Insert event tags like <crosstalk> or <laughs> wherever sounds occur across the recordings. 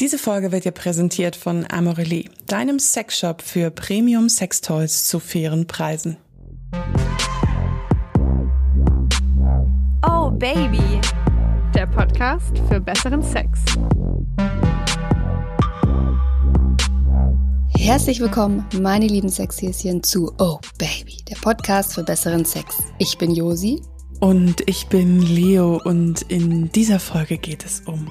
Diese Folge wird dir präsentiert von Amorelie, deinem Sexshop für Premium Sextoys zu fairen Preisen. Oh Baby, der Podcast für besseren Sex. Herzlich willkommen, meine lieben Sexhäschen, zu Oh Baby, der Podcast für besseren Sex. Ich bin Josi. Und ich bin Leo und in dieser Folge geht es um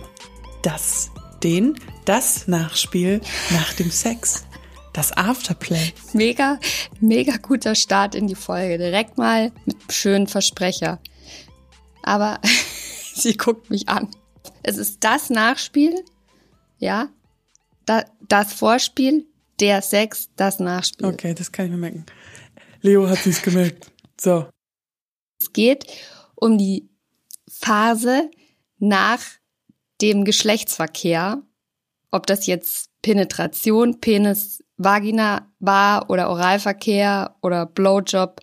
das, den, das Nachspiel nach dem Sex. Das Afterplay. Mega, mega guter Start in die Folge. Direkt mal mit einem schönen Versprecher. Aber <laughs> sie guckt mich an. Es ist das Nachspiel, ja, das Vorspiel, der Sex, das Nachspiel. Okay, das kann ich mir merken. Leo hat sich's gemerkt. So. Es geht um die Phase nach dem Geschlechtsverkehr, ob das jetzt Penetration, Penis, Vagina war oder Oralverkehr oder Blowjob,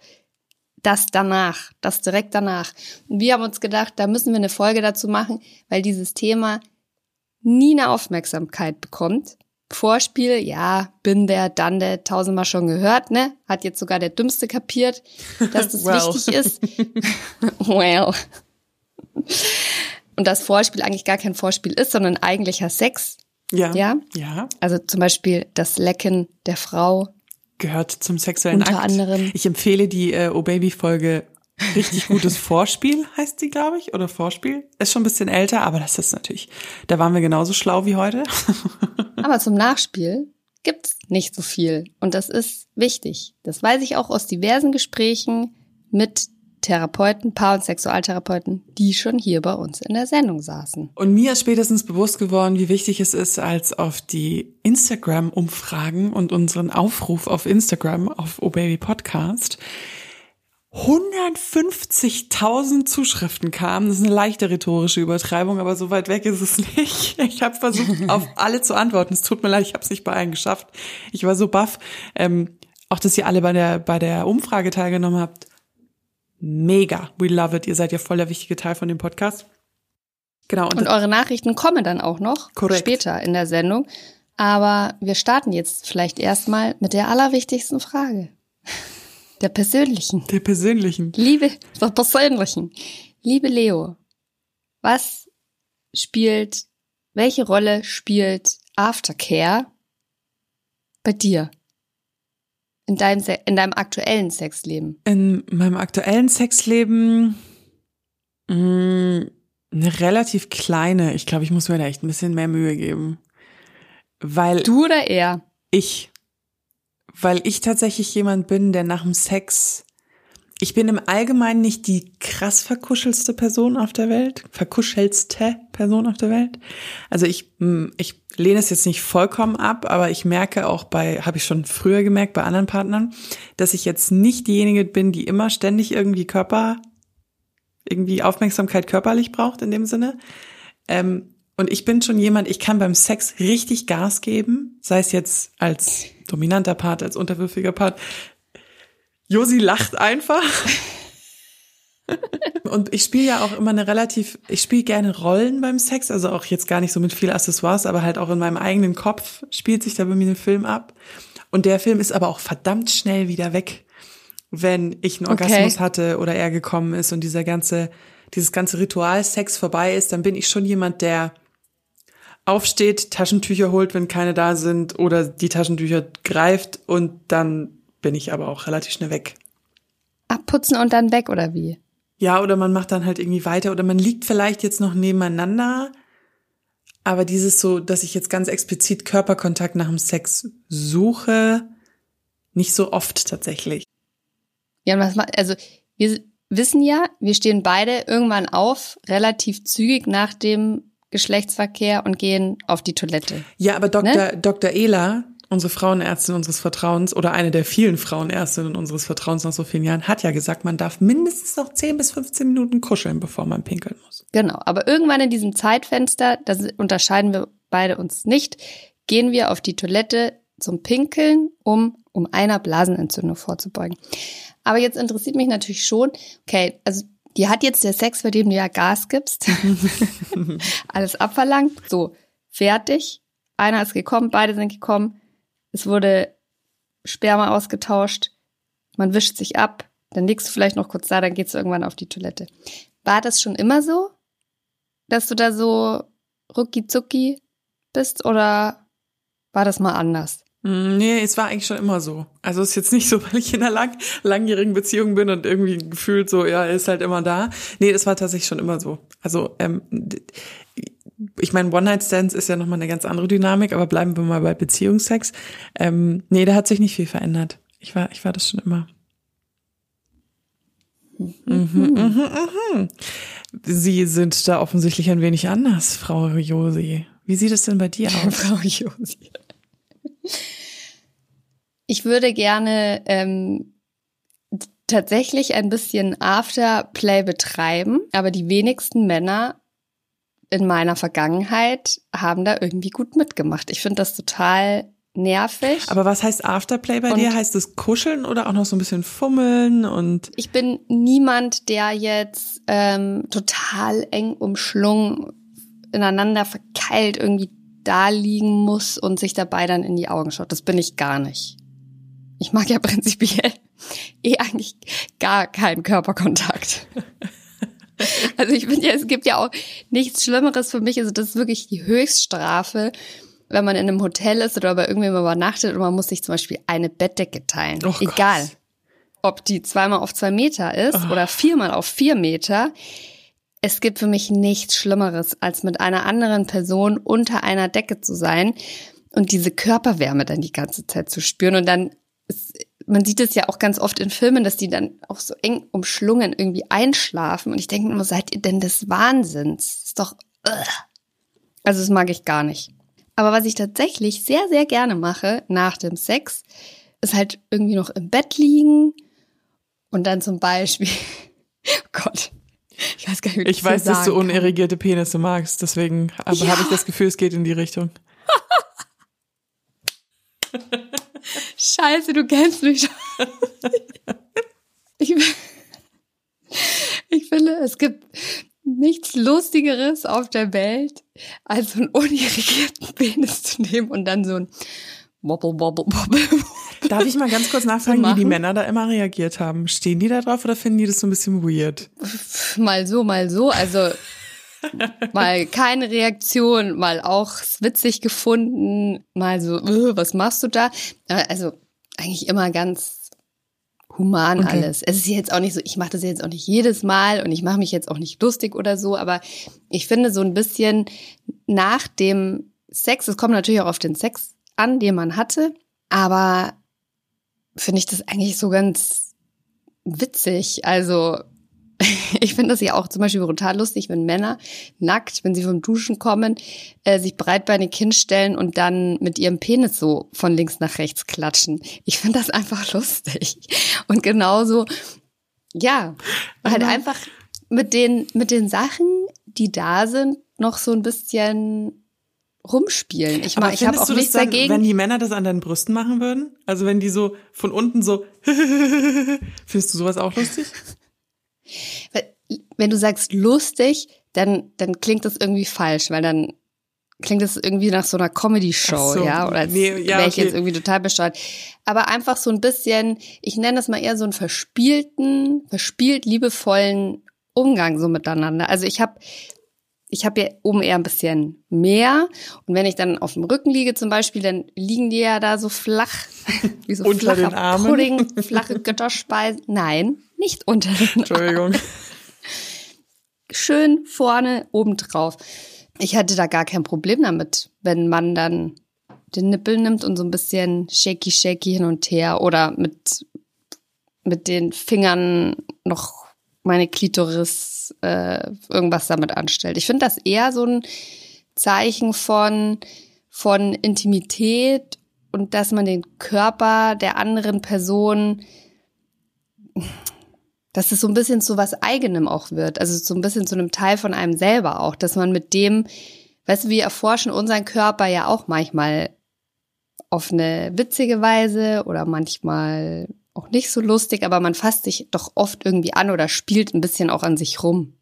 das danach, das direkt danach. Und wir haben uns gedacht, da müssen wir eine Folge dazu machen, weil dieses Thema nie eine Aufmerksamkeit bekommt. Vorspiel, ja, bin der, dann der, tausendmal schon gehört, ne? Hat jetzt sogar der Dümmste kapiert, dass das <laughs> well. wichtig ist. <laughs> well. Und das Vorspiel eigentlich gar kein Vorspiel ist, sondern eigentlicher Sex. Ja. Ja. Ja. Also zum Beispiel das Lecken der Frau. Gehört zum sexuellen Unter Akt. anderem. Ich empfehle die äh, Oh Baby Folge Richtig gutes Vorspiel heißt sie, glaube ich, oder Vorspiel. Ist schon ein bisschen älter, aber das ist natürlich, da waren wir genauso schlau wie heute. <laughs> aber zum Nachspiel gibt's nicht so viel und das ist wichtig. Das weiß ich auch aus diversen Gesprächen mit Therapeuten, Paar- und Sexualtherapeuten, die schon hier bei uns in der Sendung saßen. Und mir ist spätestens bewusst geworden, wie wichtig es ist, als auf die Instagram-Umfragen und unseren Aufruf auf Instagram, auf O Baby Podcast, 150.000 Zuschriften kamen. Das ist eine leichte rhetorische Übertreibung, aber so weit weg ist es nicht. Ich habe versucht, <laughs> auf alle zu antworten. Es tut mir leid, ich habe es nicht bei allen geschafft. Ich war so baff. Ähm, auch, dass ihr alle bei der, bei der Umfrage teilgenommen habt. Mega. We love it. Ihr seid ja voll der wichtige Teil von dem Podcast. Genau. Und, und eure Nachrichten kommen dann auch noch korrekt. später in der Sendung. Aber wir starten jetzt vielleicht erstmal mit der allerwichtigsten Frage. <laughs> Der persönlichen. Der persönlichen. Liebe, der persönlichen. Liebe Leo, was spielt, welche Rolle spielt Aftercare bei dir? In deinem, in deinem aktuellen Sexleben? In meinem aktuellen Sexleben mh, mm, eine relativ kleine. Ich glaube, ich muss mir da echt ein bisschen mehr Mühe geben. Weil. Du oder er? Ich weil ich tatsächlich jemand bin, der nach dem Sex, ich bin im Allgemeinen nicht die krass verkuschelste Person auf der Welt, verkuschelste Person auf der Welt. Also ich, hm, ich lehne es jetzt nicht vollkommen ab, aber ich merke auch bei, habe ich schon früher gemerkt bei anderen Partnern, dass ich jetzt nicht diejenige bin, die immer ständig irgendwie Körper, irgendwie Aufmerksamkeit körperlich braucht in dem Sinne. Ähm, und ich bin schon jemand, ich kann beim Sex richtig Gas geben, sei es jetzt als dominanter Part, als unterwürfiger Part. Josi lacht einfach. Und ich spiele ja auch immer eine relativ, ich spiele gerne Rollen beim Sex, also auch jetzt gar nicht so mit viel Accessoires, aber halt auch in meinem eigenen Kopf spielt sich da bei mir ein Film ab. Und der Film ist aber auch verdammt schnell wieder weg, wenn ich einen Orgasmus okay. hatte oder er gekommen ist und dieser ganze, dieses ganze Ritual Sex vorbei ist, dann bin ich schon jemand, der aufsteht, Taschentücher holt, wenn keine da sind, oder die Taschentücher greift und dann bin ich aber auch relativ schnell weg. Abputzen und dann weg, oder wie? Ja, oder man macht dann halt irgendwie weiter oder man liegt vielleicht jetzt noch nebeneinander. Aber dieses so, dass ich jetzt ganz explizit Körperkontakt nach dem Sex suche, nicht so oft tatsächlich. Ja, also wir wissen ja, wir stehen beide irgendwann auf, relativ zügig nach dem Geschlechtsverkehr und gehen auf die Toilette. Ja, aber Dr. Ne? Dr. Ela, unsere Frauenärztin unseres Vertrauens oder eine der vielen Frauenärztinnen unseres Vertrauens nach so vielen Jahren, hat ja gesagt, man darf mindestens noch 10 bis 15 Minuten kuscheln, bevor man pinkeln muss. Genau, aber irgendwann in diesem Zeitfenster, das unterscheiden wir beide uns nicht, gehen wir auf die Toilette zum Pinkeln, um, um einer Blasenentzündung vorzubeugen. Aber jetzt interessiert mich natürlich schon, okay, also die hat jetzt der Sex, bei dem du ja Gas gibst, <laughs> <laughs> alles abverlangt, so, fertig. einer ist gekommen, beide sind gekommen, es wurde Sperma ausgetauscht, man wischt sich ab, dann liegst du vielleicht noch kurz da, dann geht's irgendwann auf die Toilette. War das schon immer so, dass du da so rucki zucki bist oder war das mal anders? Mm, nee, es war eigentlich schon immer so. Also es ist jetzt nicht so, <laughs> weil ich in einer lang, langjährigen Beziehung bin und irgendwie gefühlt so, ja, ist halt immer da. Nee, das war tatsächlich schon immer so. Also ähm, ich meine, One-Night-Stands ist ja nochmal eine ganz andere Dynamik, aber bleiben wir mal bei Beziehungsex. Ähm, nee, da hat sich nicht viel verändert. Ich war, ich war das schon immer. Mhm, mhm, mhm. Sie sind da offensichtlich ein wenig anders, Frau Josi. Wie sieht es denn bei dir <laughs> aus? Frau Josi. Ich würde gerne ähm, tatsächlich ein bisschen Afterplay betreiben, aber die wenigsten Männer in meiner Vergangenheit haben da irgendwie gut mitgemacht. Ich finde das total nervig. Aber was heißt Afterplay bei und dir? Heißt es kuscheln oder auch noch so ein bisschen fummeln und? Ich bin niemand, der jetzt ähm, total eng umschlungen ineinander verkeilt irgendwie da liegen muss und sich dabei dann in die Augen schaut. Das bin ich gar nicht. Ich mag ja <laughs> prinzipiell eh eigentlich gar keinen Körperkontakt. <laughs> <laughs> Also ich finde ja, es gibt ja auch nichts Schlimmeres für mich. Also das ist wirklich die Höchststrafe, wenn man in einem Hotel ist oder bei irgendwem übernachtet und man muss sich zum Beispiel eine Bettdecke teilen. Oh Egal, Gott. ob die zweimal auf zwei Meter ist oh. oder viermal auf vier Meter. Es gibt für mich nichts Schlimmeres, als mit einer anderen Person unter einer Decke zu sein und diese Körperwärme dann die ganze Zeit zu spüren und dann ist, man sieht es ja auch ganz oft in Filmen, dass die dann auch so eng umschlungen irgendwie einschlafen. Und ich denke immer, seid ihr denn des Wahnsinns? Das ist doch. Ugh. Also das mag ich gar nicht. Aber was ich tatsächlich sehr, sehr gerne mache nach dem Sex, ist halt irgendwie noch im Bett liegen und dann zum Beispiel, <laughs> oh Gott, ich weiß gar nicht, wie ich, ich weiß, dass du unirrigierte Penisse magst, deswegen aber ja. habe ich das Gefühl, es geht in die Richtung. <laughs> Scheiße, du kennst mich schon. Ich, ich finde, es gibt nichts Lustigeres auf der Welt, als so einen unirrigierten Penis zu nehmen und dann so ein Wobble, Wobble, Wobble. Darf ich mal ganz kurz nachfragen, wie die Männer da immer reagiert haben? Stehen die da drauf oder finden die das so ein bisschen weird? Mal so, mal so. Also mal keine Reaktion, mal auch witzig gefunden, mal so, äh, was machst du da? Also eigentlich immer ganz human okay. alles. Es ist jetzt auch nicht so, ich mache das jetzt auch nicht jedes Mal und ich mache mich jetzt auch nicht lustig oder so, aber ich finde so ein bisschen nach dem Sex, es kommt natürlich auch auf den Sex an, den man hatte, aber finde ich das eigentlich so ganz witzig. Also <laughs> ich finde das ja auch zum Beispiel brutal lustig, wenn Männer nackt, wenn sie vom Duschen kommen, äh, sich breitbeinig hinstellen und dann mit ihrem Penis so von links nach rechts klatschen. Ich finde das einfach <laughs> lustig. Und genauso, ja, halt ja. einfach mit den, mit den Sachen, die da sind, noch so ein bisschen rumspielen. Ich, Aber ich habe auch nichts dann, dagegen. Wenn die Männer das an deinen Brüsten machen würden, also wenn die so von unten so, <laughs> findest du sowas auch lustig? Wenn du sagst lustig, dann, dann klingt das irgendwie falsch, weil dann klingt das irgendwie nach so einer Comedy-Show, so. ja, oder als nee, ja, wäre ich okay. jetzt irgendwie total besteuert. Aber einfach so ein bisschen, ich nenne das mal eher so einen verspielten, verspielt liebevollen Umgang so miteinander. Also ich habe ich habe ja oben eher ein bisschen mehr. Und wenn ich dann auf dem Rücken liege zum Beispiel, dann liegen die ja da so flach, <laughs> wie so unter den Armen. Pudding, <laughs> flache Götterspeisen. Nein, nicht unter den Entschuldigung. Schön vorne oben drauf. Ich hatte da gar kein Problem damit, wenn man dann den Nippel nimmt und so ein bisschen shaky shaky hin und her oder mit mit den Fingern noch meine Klitoris äh, irgendwas damit anstellt. Ich finde das eher so ein Zeichen von, von Intimität und dass man den Körper der anderen Person, dass es so ein bisschen zu was Eigenem auch wird. Also so ein bisschen zu einem Teil von einem selber auch, dass man mit dem, weißt du, wir erforschen unseren Körper ja auch manchmal auf eine witzige Weise oder manchmal auch nicht so lustig, aber man fasst sich doch oft irgendwie an oder spielt ein bisschen auch an sich rum.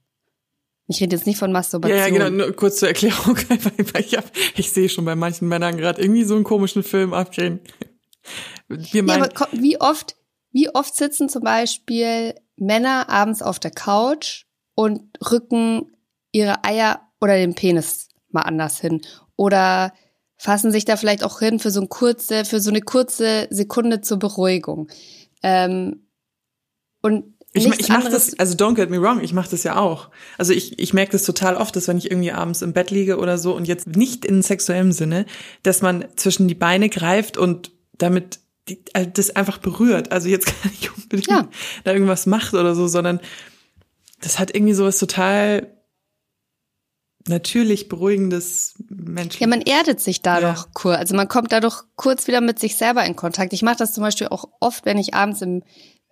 Ich rede jetzt nicht von Masturbation. Ja, ja, genau, nur kurz zur Erklärung. <laughs> ich, hab, ich sehe schon bei manchen Männern gerade irgendwie so einen komischen Film abgehen. Wir meinen, ja, aber wie oft, wie oft sitzen zum Beispiel Männer abends auf der Couch und rücken ihre Eier oder den Penis mal anders hin oder fassen sich da vielleicht auch hin für so, ein kurze, für so eine kurze Sekunde zur Beruhigung. Ähm, und ich, ich mache das, also don't get me wrong, ich mache das ja auch. Also ich, ich merke das total oft, dass wenn ich irgendwie abends im Bett liege oder so und jetzt nicht in sexuellem Sinne, dass man zwischen die Beine greift und damit die, also das einfach berührt. Also jetzt <laughs> gar nicht unbedingt ja. da irgendwas macht oder so, sondern das hat irgendwie sowas total natürlich beruhigendes Mensch. Ja, man erdet sich dadurch ja. kurz. Also man kommt dadurch kurz wieder mit sich selber in Kontakt. Ich mache das zum Beispiel auch oft, wenn ich abends im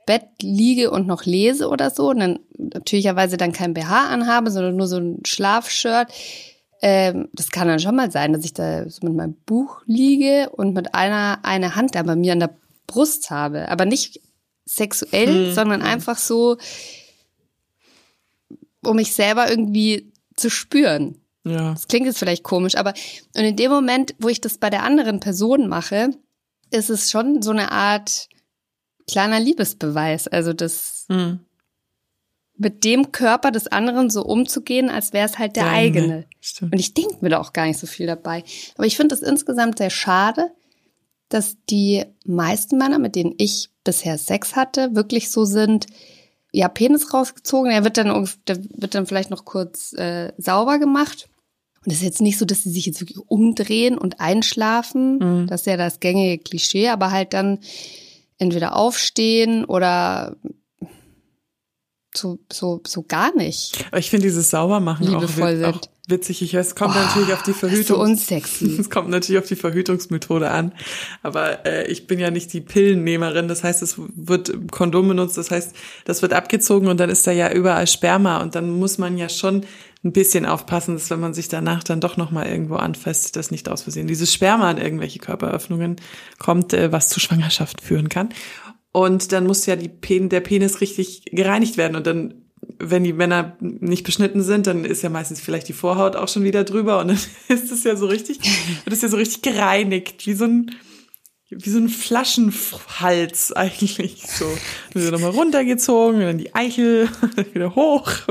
Bett liege und noch lese oder so, und dann natürlicherweise dann kein BH anhabe, sondern nur so ein Schlafshirt. Ähm, das kann dann schon mal sein, dass ich da so mit meinem Buch liege und mit einer eine Hand da bei mir an der Brust habe, aber nicht sexuell, hm. sondern einfach so, um mich selber irgendwie zu spüren. Ja. Das klingt jetzt vielleicht komisch, aber und in dem Moment, wo ich das bei der anderen Person mache, ist es schon so eine Art kleiner Liebesbeweis. Also das mhm. mit dem Körper des anderen so umzugehen, als wäre es halt der ja, eigene. Nee, Und ich denke mir da auch gar nicht so viel dabei. Aber ich finde es insgesamt sehr schade, dass die meisten Männer, mit denen ich bisher Sex hatte, wirklich so sind, ja, Penis rausgezogen, er wird dann, der wird dann vielleicht noch kurz äh, sauber gemacht. Und es ist jetzt nicht so, dass sie sich jetzt wirklich umdrehen und einschlafen. Mhm. Das ist ja das gängige Klischee, aber halt dann entweder aufstehen oder so, so, so gar nicht. Ich finde dieses Saubermachen auch, auch, witzig. Ich weiß, es kommt oh, natürlich auf die Verhütung. <laughs> Es kommt natürlich auf die Verhütungsmethode an. Aber äh, ich bin ja nicht die Pillennehmerin. Das heißt, es wird Kondom benutzt. Das heißt, das wird abgezogen und dann ist da ja überall Sperma. Und dann muss man ja schon ein bisschen aufpassen, dass wenn man sich danach dann doch noch mal irgendwo anfasst, das nicht aus Versehen dieses Sperma an irgendwelche Körperöffnungen kommt, äh, was zu Schwangerschaft führen kann. Und dann muss ja die Pen der Penis richtig gereinigt werden und dann wenn die Männer nicht beschnitten sind, dann ist ja meistens vielleicht die Vorhaut auch schon wieder drüber und dann <laughs> ist es ja so richtig, wird es ja so richtig gereinigt, wie so ein, wie so ein Flaschenhals eigentlich so. Dann wird nochmal runtergezogen, dann die Eichel <laughs> wieder hoch. <laughs>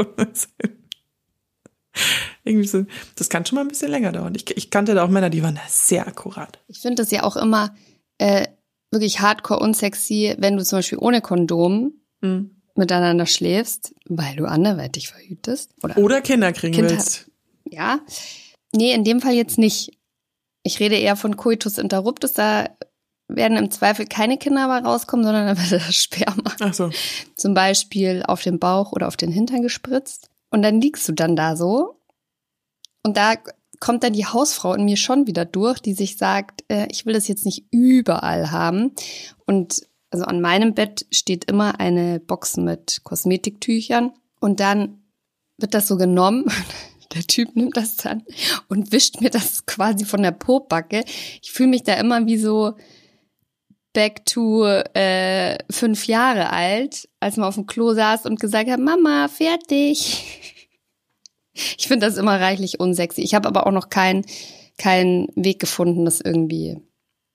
Irgendwie so, das kann schon mal ein bisschen länger dauern. Ich, ich kannte da auch Männer, die waren da sehr akkurat. Ich finde das ja auch immer äh, wirklich hardcore unsexy, wenn du zum Beispiel ohne Kondom mhm. Miteinander schläfst, weil du anderweitig verhütest. Oder, oder Kinder kriegen kind willst. Ja. Nee, in dem Fall jetzt nicht. Ich rede eher von Coitus interruptus. Da werden im Zweifel keine Kinder aber rauskommen, sondern dann wird <laughs> das Sperma. Ach so. Zum Beispiel auf den Bauch oder auf den Hintern gespritzt. Und dann liegst du dann da so. Und da kommt dann die Hausfrau in mir schon wieder durch, die sich sagt, äh, ich will das jetzt nicht überall haben. Und also an meinem Bett steht immer eine Box mit Kosmetiktüchern. Und dann wird das so genommen. <laughs> Der Typ nimmt das dann und wischt mir das quasi von der Popbacke. Ich fühle mich da immer wie so back to äh, fünf Jahre alt, als man auf dem Klo saß und gesagt hat, Mama, fertig. <laughs> Ich finde das immer reichlich unsexy. Ich habe aber auch noch keinen keinen Weg gefunden, das irgendwie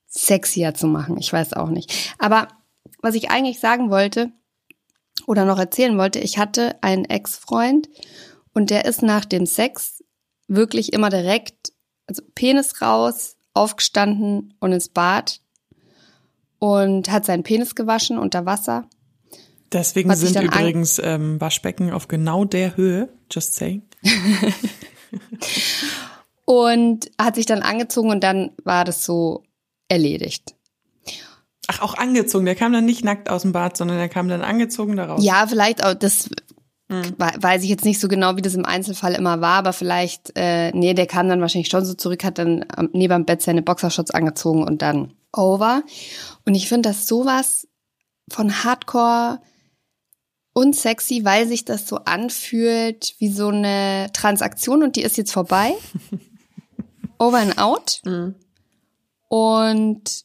sexier zu machen. Ich weiß auch nicht. Aber was ich eigentlich sagen wollte oder noch erzählen wollte, ich hatte einen Ex-Freund und der ist nach dem Sex wirklich immer direkt, also Penis raus, aufgestanden und ins Bad und hat seinen Penis gewaschen unter Wasser. Deswegen sind übrigens ähm, Waschbecken auf genau der Höhe, just saying. <laughs> und hat sich dann angezogen und dann war das so erledigt. Ach, auch angezogen. Der kam dann nicht nackt aus dem Bad, sondern der kam dann angezogen daraus. Ja, vielleicht auch, das hm. weiß ich jetzt nicht so genau, wie das im Einzelfall immer war, aber vielleicht, äh, nee, der kam dann wahrscheinlich schon so zurück, hat dann neben dem Bett seine Boxershorts angezogen und dann over. Und ich finde das sowas von Hardcore unsexy, weil sich das so anfühlt wie so eine Transaktion und die ist jetzt vorbei. <laughs> over and out. Mhm. Und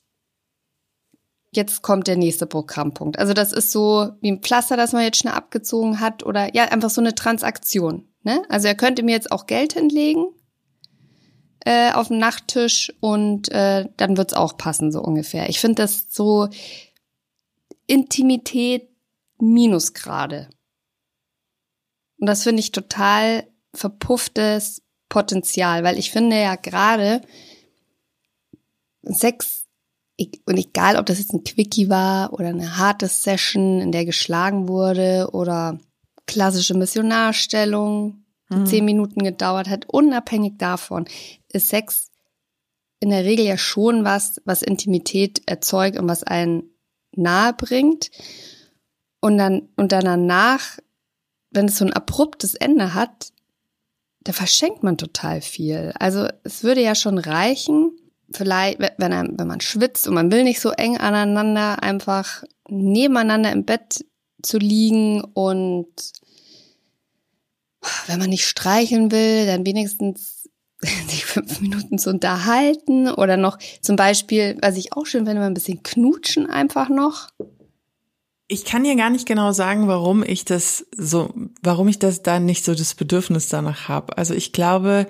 jetzt kommt der nächste Programmpunkt. Also das ist so wie ein Pflaster, das man jetzt schnell abgezogen hat oder ja, einfach so eine Transaktion. Ne? Also er könnte mir jetzt auch Geld hinlegen äh, auf dem Nachttisch und äh, dann wird's auch passen, so ungefähr. Ich finde das so Intimität Minusgrade. Und das finde ich total verpufftes Potenzial, weil ich finde ja gerade Sex, und egal ob das jetzt ein Quickie war oder eine harte Session, in der geschlagen wurde oder klassische Missionarstellung, die mhm. zehn Minuten gedauert hat, unabhängig davon, ist Sex in der Regel ja schon was, was Intimität erzeugt und was einen nahe bringt. Und dann, und dann danach, wenn es so ein abruptes Ende hat, da verschenkt man total viel. Also es würde ja schon reichen, vielleicht, wenn, er, wenn man schwitzt und man will nicht so eng aneinander, einfach nebeneinander im Bett zu liegen und wenn man nicht streicheln will, dann wenigstens <laughs> sich fünf Minuten zu unterhalten oder noch zum Beispiel, was ich auch schön finde, ein bisschen knutschen einfach noch. Ich kann dir gar nicht genau sagen, warum ich das so, warum ich das da nicht so das Bedürfnis danach habe. Also ich glaube,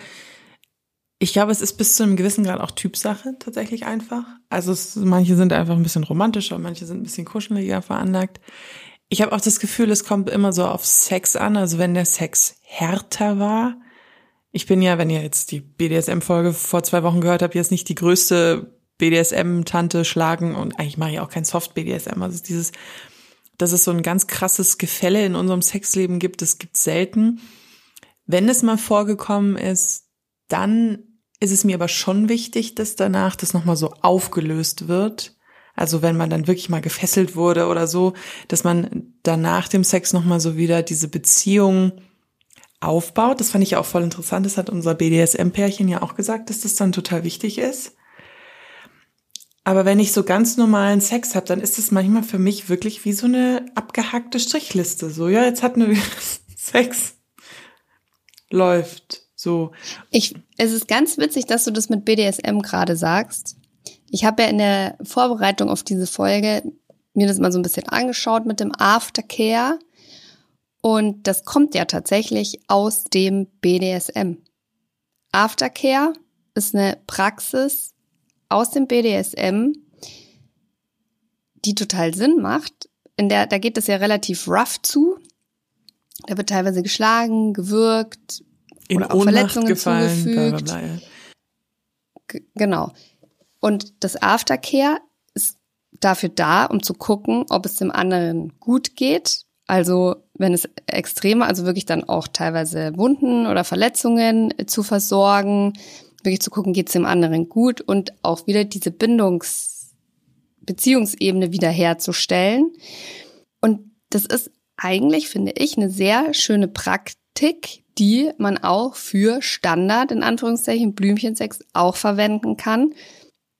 ich glaube, es ist bis zu einem gewissen Grad auch Typsache tatsächlich einfach. Also es, manche sind einfach ein bisschen romantischer, manche sind ein bisschen kuscheliger veranlagt. Ich habe auch das Gefühl, es kommt immer so auf Sex an. Also wenn der Sex härter war. Ich bin ja, wenn ihr jetzt die BDSM-Folge vor zwei Wochen gehört habt, jetzt nicht die größte BDSM-Tante schlagen und eigentlich mache ich auch kein Soft-BDSM. Also dieses dass es so ein ganz krasses Gefälle in unserem Sexleben gibt, das gibt selten. Wenn es mal vorgekommen ist, dann ist es mir aber schon wichtig, dass danach das nochmal so aufgelöst wird. Also wenn man dann wirklich mal gefesselt wurde oder so, dass man danach dem Sex nochmal so wieder diese Beziehung aufbaut. Das fand ich auch voll interessant. Das hat unser BDSM-Pärchen ja auch gesagt, dass das dann total wichtig ist. Aber wenn ich so ganz normalen Sex habe, dann ist es manchmal für mich wirklich wie so eine abgehackte Strichliste. So, ja, jetzt hatten wir <laughs> Sex. Läuft. So. Ich, es ist ganz witzig, dass du das mit BDSM gerade sagst. Ich habe ja in der Vorbereitung auf diese Folge mir das mal so ein bisschen angeschaut mit dem Aftercare. Und das kommt ja tatsächlich aus dem BDSM. Aftercare ist eine Praxis, aus dem BDSM, die total Sinn macht. In der, da geht es ja relativ rough zu. Da wird teilweise geschlagen, gewürgt, in oder auch Verletzungen gefallen, zugefügt. Bla bla bla. Genau. Und das Aftercare ist dafür da, um zu gucken, ob es dem anderen gut geht. Also wenn es extremer, also wirklich dann auch teilweise Wunden oder Verletzungen zu versorgen, wirklich zu gucken, geht es dem anderen gut und auch wieder diese Bindungs Beziehungsebene wiederherzustellen. Und das ist eigentlich, finde ich, eine sehr schöne Praktik, die man auch für Standard, in Anführungszeichen, Blümchensex auch verwenden kann,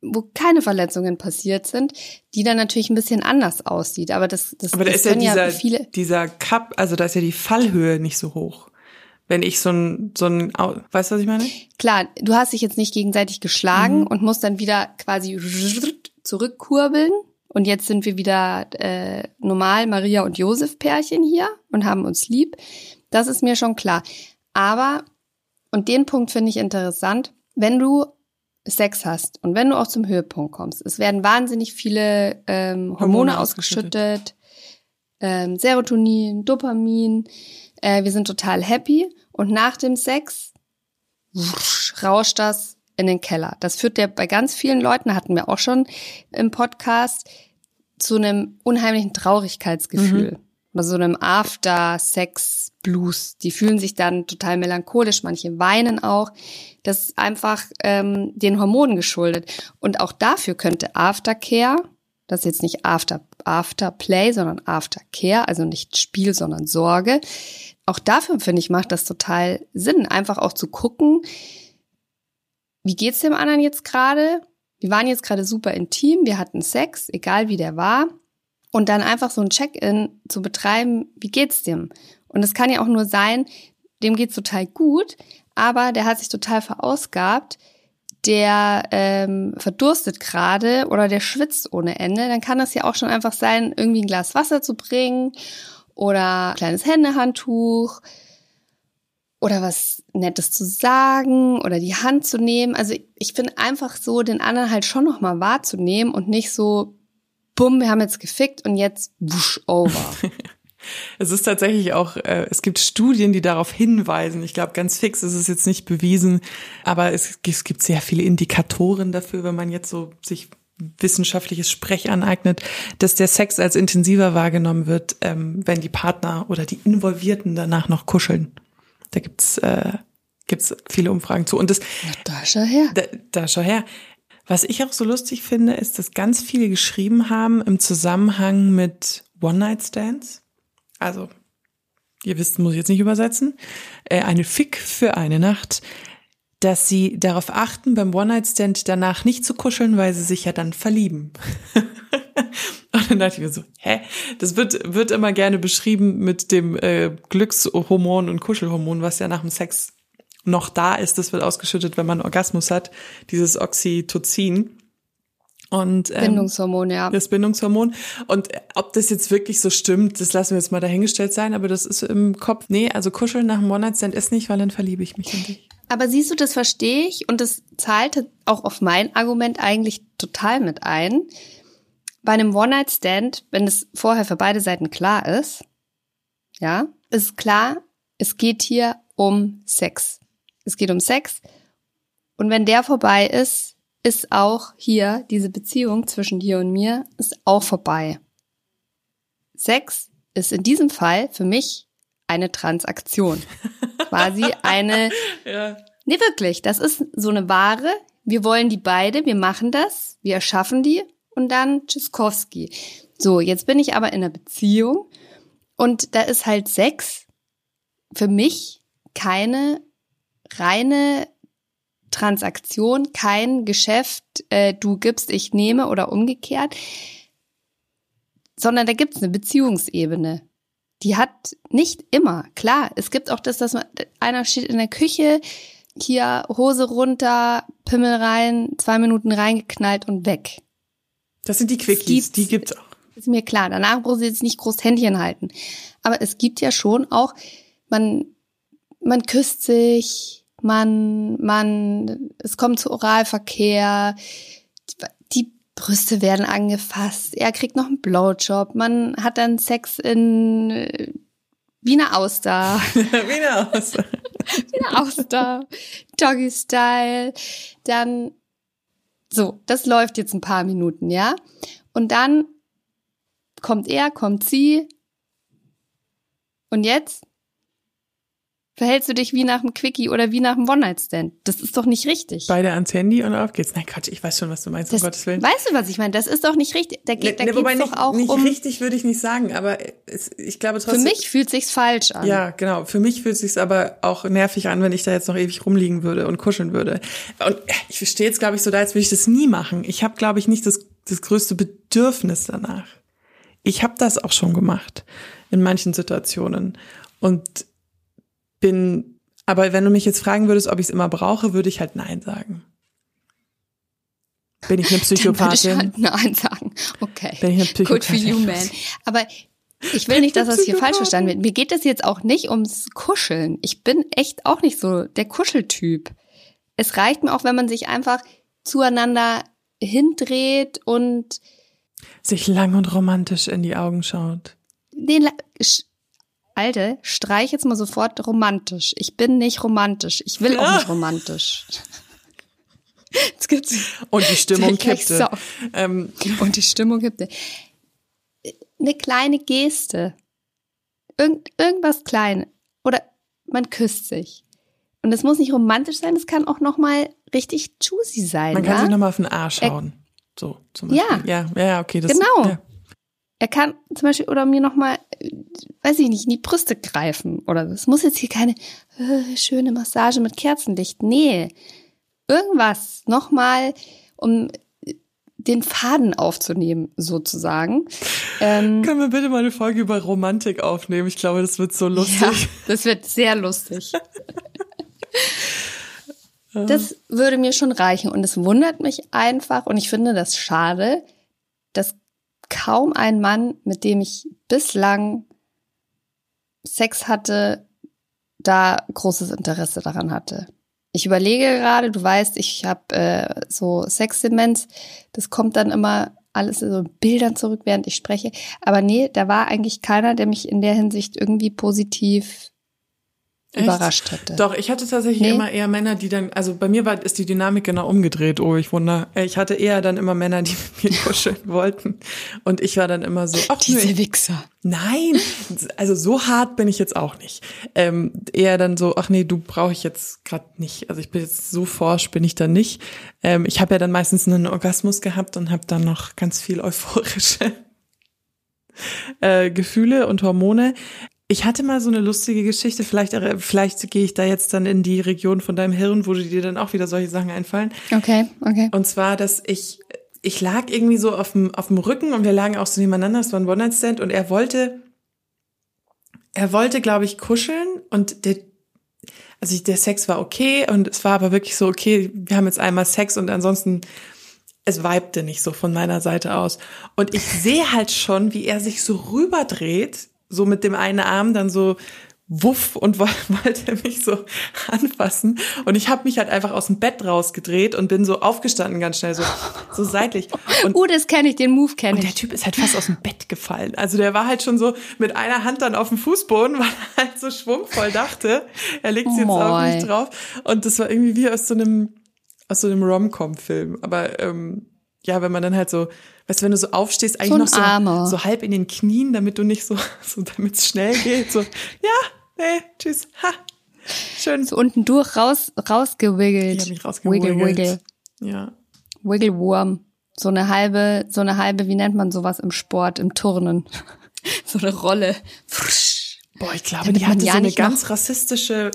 wo keine Verletzungen passiert sind, die dann natürlich ein bisschen anders aussieht. Aber das, das, Aber da das ist ja dieser, ja viele dieser Cup, also da ist ja die Fallhöhe nicht so hoch wenn ich so ein, so ein, weißt du, was ich meine? Klar, du hast dich jetzt nicht gegenseitig geschlagen mhm. und musst dann wieder quasi zurückkurbeln. Und jetzt sind wir wieder äh, normal Maria und Josef Pärchen hier und haben uns lieb. Das ist mir schon klar. Aber, und den Punkt finde ich interessant, wenn du Sex hast und wenn du auch zum Höhepunkt kommst, es werden wahnsinnig viele ähm, Hormone, Hormone ausgeschüttet, ausgeschüttet. Ähm, Serotonin, Dopamin, äh, wir sind total happy und nach dem Sex wusch, rauscht das in den Keller. Das führt ja bei ganz vielen Leuten, hatten wir auch schon im Podcast, zu einem unheimlichen Traurigkeitsgefühl. Mhm. So einem After-Sex-Blues. Die fühlen sich dann total melancholisch, manche weinen auch. Das ist einfach ähm, den Hormonen geschuldet. Und auch dafür könnte Aftercare, das ist jetzt nicht After, Afterplay, sondern Aftercare, also nicht Spiel, sondern Sorge, auch dafür, finde ich, macht das total Sinn, einfach auch zu gucken, wie geht's dem anderen jetzt gerade? Wir waren jetzt gerade super intim, wir hatten Sex, egal wie der war. Und dann einfach so ein Check-in zu betreiben, wie geht's dem? Und es kann ja auch nur sein, dem geht's total gut, aber der hat sich total verausgabt, der ähm, verdurstet gerade oder der schwitzt ohne Ende, dann kann das ja auch schon einfach sein, irgendwie ein Glas Wasser zu bringen oder ein kleines Händehandtuch oder was Nettes zu sagen oder die Hand zu nehmen. Also ich finde einfach so, den anderen halt schon nochmal wahrzunehmen und nicht so, bumm, wir haben jetzt gefickt und jetzt wusch over. <laughs> Es ist tatsächlich auch, äh, es gibt Studien, die darauf hinweisen. Ich glaube, ganz fix ist es jetzt nicht bewiesen, aber es, es gibt sehr viele Indikatoren dafür, wenn man jetzt so sich wissenschaftliches Sprech aneignet, dass der Sex als intensiver wahrgenommen wird, ähm, wenn die Partner oder die Involvierten danach noch kuscheln. Da gibt's äh, gibt's viele Umfragen zu. Und das Na, da schau her. Da, da schau her. Was ich auch so lustig finde, ist, dass ganz viele geschrieben haben im Zusammenhang mit One-Night-Stands. Also, ihr wisst, muss ich jetzt nicht übersetzen. Äh, eine Fick für eine Nacht dass sie darauf achten, beim One-Night-Stand danach nicht zu kuscheln, weil sie sich ja dann verlieben. <laughs> Und dann dachte ich mir so, hä? Das wird, wird immer gerne beschrieben mit dem äh, Glückshormon und Kuschelhormon, was ja nach dem Sex noch da ist. Das wird ausgeschüttet, wenn man Orgasmus hat, dieses Oxytocin. Und, ähm, Bindungshormon, ja. Das Bindungshormon. Und äh, ob das jetzt wirklich so stimmt, das lassen wir jetzt mal dahingestellt sein, aber das ist im Kopf. Nee, also kuscheln nach dem One-Night-Stand ist nicht, weil dann verliebe ich mich in dich. Aber siehst du, das verstehe ich und das zahlt auch auf mein Argument eigentlich total mit ein. Bei einem One-Night-Stand, wenn es vorher für beide Seiten klar ist, ja, ist klar, es geht hier um Sex. Es geht um Sex. Und wenn der vorbei ist, ist auch hier diese Beziehung zwischen dir und mir ist auch vorbei. Sex ist in diesem Fall für mich eine Transaktion. <laughs> Quasi eine. ja. Nee, wirklich. Das ist so eine Ware. Wir wollen die beide, wir machen das, wir erschaffen die und dann Tschüsskowski. So, jetzt bin ich aber in einer Beziehung und da ist halt Sex für mich keine reine Transaktion, kein Geschäft, äh, du gibst, ich nehme oder umgekehrt, sondern da gibt's eine Beziehungsebene die hat nicht immer, klar, es gibt auch das, dass man, einer steht in der Küche, hier Hose runter, Pimmel rein, zwei Minuten reingeknallt und weg. Das sind die Quickies, die gibt's auch. Ist mir klar, danach muss ich jetzt nicht groß Händchen halten. Aber es gibt ja schon auch, man, man küsst sich, man, man, es kommt zu Oralverkehr, Brüste werden angefasst, er kriegt noch einen Blowjob, man hat dann Sex in Wiener Auster. <laughs> Wiener Auster. Wiener Auster. Doggy Style. Dann, so, das läuft jetzt ein paar Minuten, ja? Und dann kommt er, kommt sie. Und jetzt verhältst du dich wie nach einem Quickie oder wie nach einem One-Night-Stand. Das ist doch nicht richtig. Beide ans Handy und auf geht's. Nein, Quatsch, ich weiß schon, was du meinst, das, um Gottes Willen. Weißt du, was ich meine? Das ist doch nicht richtig. Da, geht, ne, da ne, wobei geht's nicht, doch auch nicht um... richtig würde ich nicht sagen, aber es, ich glaube trotzdem... Für mich fühlt sich's falsch an. Ja, genau. Für mich fühlt sich's aber auch nervig an, wenn ich da jetzt noch ewig rumliegen würde und kuscheln würde. Und ich verstehe jetzt, glaube ich, so da, als würde ich das nie machen. Ich habe, glaube ich, nicht das, das größte Bedürfnis danach. Ich habe das auch schon gemacht in manchen Situationen und bin aber wenn du mich jetzt fragen würdest, ob ich es immer brauche, würde ich halt Nein sagen. Bin ich eine Psychopathin? Dann würde ich halt Nein sagen. Okay. Bin ich eine Psychopathin? Good for you, man. Aber ich will nicht, dass das hier falsch verstanden wird. Mir geht es jetzt auch nicht ums Kuscheln. Ich bin echt auch nicht so der Kuscheltyp. Es reicht mir auch, wenn man sich einfach zueinander hindreht und sich lang und romantisch in die Augen schaut. Den Alte, streich jetzt mal sofort romantisch. Ich bin nicht romantisch. Ich will auch nicht <laughs> romantisch. Jetzt gibt's Und die Stimmung kippte. Ähm. Und die Stimmung kippte. Eine kleine Geste. Irgend, irgendwas Kleines. Oder man küsst sich. Und es muss nicht romantisch sein, es kann auch nochmal richtig juicy sein. Man kann ja? sich nochmal auf den Arsch schauen. so, zum Beispiel. Ja. Ja, ja, okay. Das, genau. Ja. Er kann zum Beispiel oder mir nochmal, weiß ich nicht, in die Brüste greifen oder es muss jetzt hier keine äh, schöne Massage mit Kerzenlicht. Nee, irgendwas nochmal, um den Faden aufzunehmen, sozusagen. Ähm, Können wir bitte mal eine Folge über Romantik aufnehmen? Ich glaube, das wird so lustig. Ja, <laughs> das wird sehr lustig. <laughs> das würde mir schon reichen und es wundert mich einfach und ich finde das schade, dass kaum ein Mann, mit dem ich bislang Sex hatte, da großes Interesse daran hatte. Ich überlege gerade, du weißt, ich habe äh, so Sexdemenz, das kommt dann immer alles in so Bildern zurück, während ich spreche. Aber nee, da war eigentlich keiner, der mich in der Hinsicht irgendwie positiv Echt? überrascht hätte. Doch, ich hatte tatsächlich nee. immer eher Männer, die dann, also bei mir war, ist die Dynamik genau umgedreht. Oh, ich wundere. Äh, ich hatte eher dann immer Männer, die <laughs> mit mir kuscheln wollten. Und ich war dann immer so, ach, Diese nö, Wichser. Nein, also so hart bin ich jetzt auch nicht. Ähm, eher dann so, ach nee, du brauche ich jetzt gerade nicht. Also ich bin jetzt so forsch, bin ich da nicht. Ähm, ich habe ja dann meistens einen Orgasmus gehabt und habe dann noch ganz viel euphorische äh, Gefühle und Hormone. Ich hatte mal so eine lustige Geschichte, vielleicht, äh, vielleicht gehe ich da jetzt dann in die Region von deinem Hirn, wo dir dann auch wieder solche Sachen einfallen. Okay, okay. Und zwar, dass ich, ich lag irgendwie so auf dem, auf dem Rücken und wir lagen auch so nebeneinander, es war ein One-Night-Stand und er wollte, er wollte, glaube ich, kuscheln und der, also ich, der Sex war okay und es war aber wirklich so, okay, wir haben jetzt einmal Sex und ansonsten, es vibte nicht so von meiner Seite aus. Und ich sehe halt schon, wie er sich so rüberdreht so mit dem einen Arm dann so wuff und <laughs> wollte mich so anfassen. Und ich habe mich halt einfach aus dem Bett rausgedreht und bin so aufgestanden ganz schnell so so seitlich. Und uh, das kenne ich den Move kenne ich. und der Typ ist halt fast aus dem Bett gefallen. Also der war halt schon so mit einer Hand dann auf dem Fußboden <laughs> weil er halt so schwungvoll dachte. Er legt jetzt Moi. auf mich drauf. Und das war irgendwie wie aus so einem aus so einem Rom-Com Film aber ähm, ja wenn man dann halt so weißt du, wenn du so aufstehst, eigentlich so noch so, so halb in den Knien, damit du nicht so, <laughs> so damit es schnell geht, so, ja, nee, tschüss, ha, schön. So unten durch, raus, rausgewiggelt. Ich hab mich rausgewiggelt. Wiggle, wiggle. Ja. Wiggle Wurm. So eine halbe, so eine halbe, wie nennt man sowas im Sport, im Turnen? <laughs> so eine Rolle. Boah, ich glaube, Damit die hatte ja so eine ganz rassistische,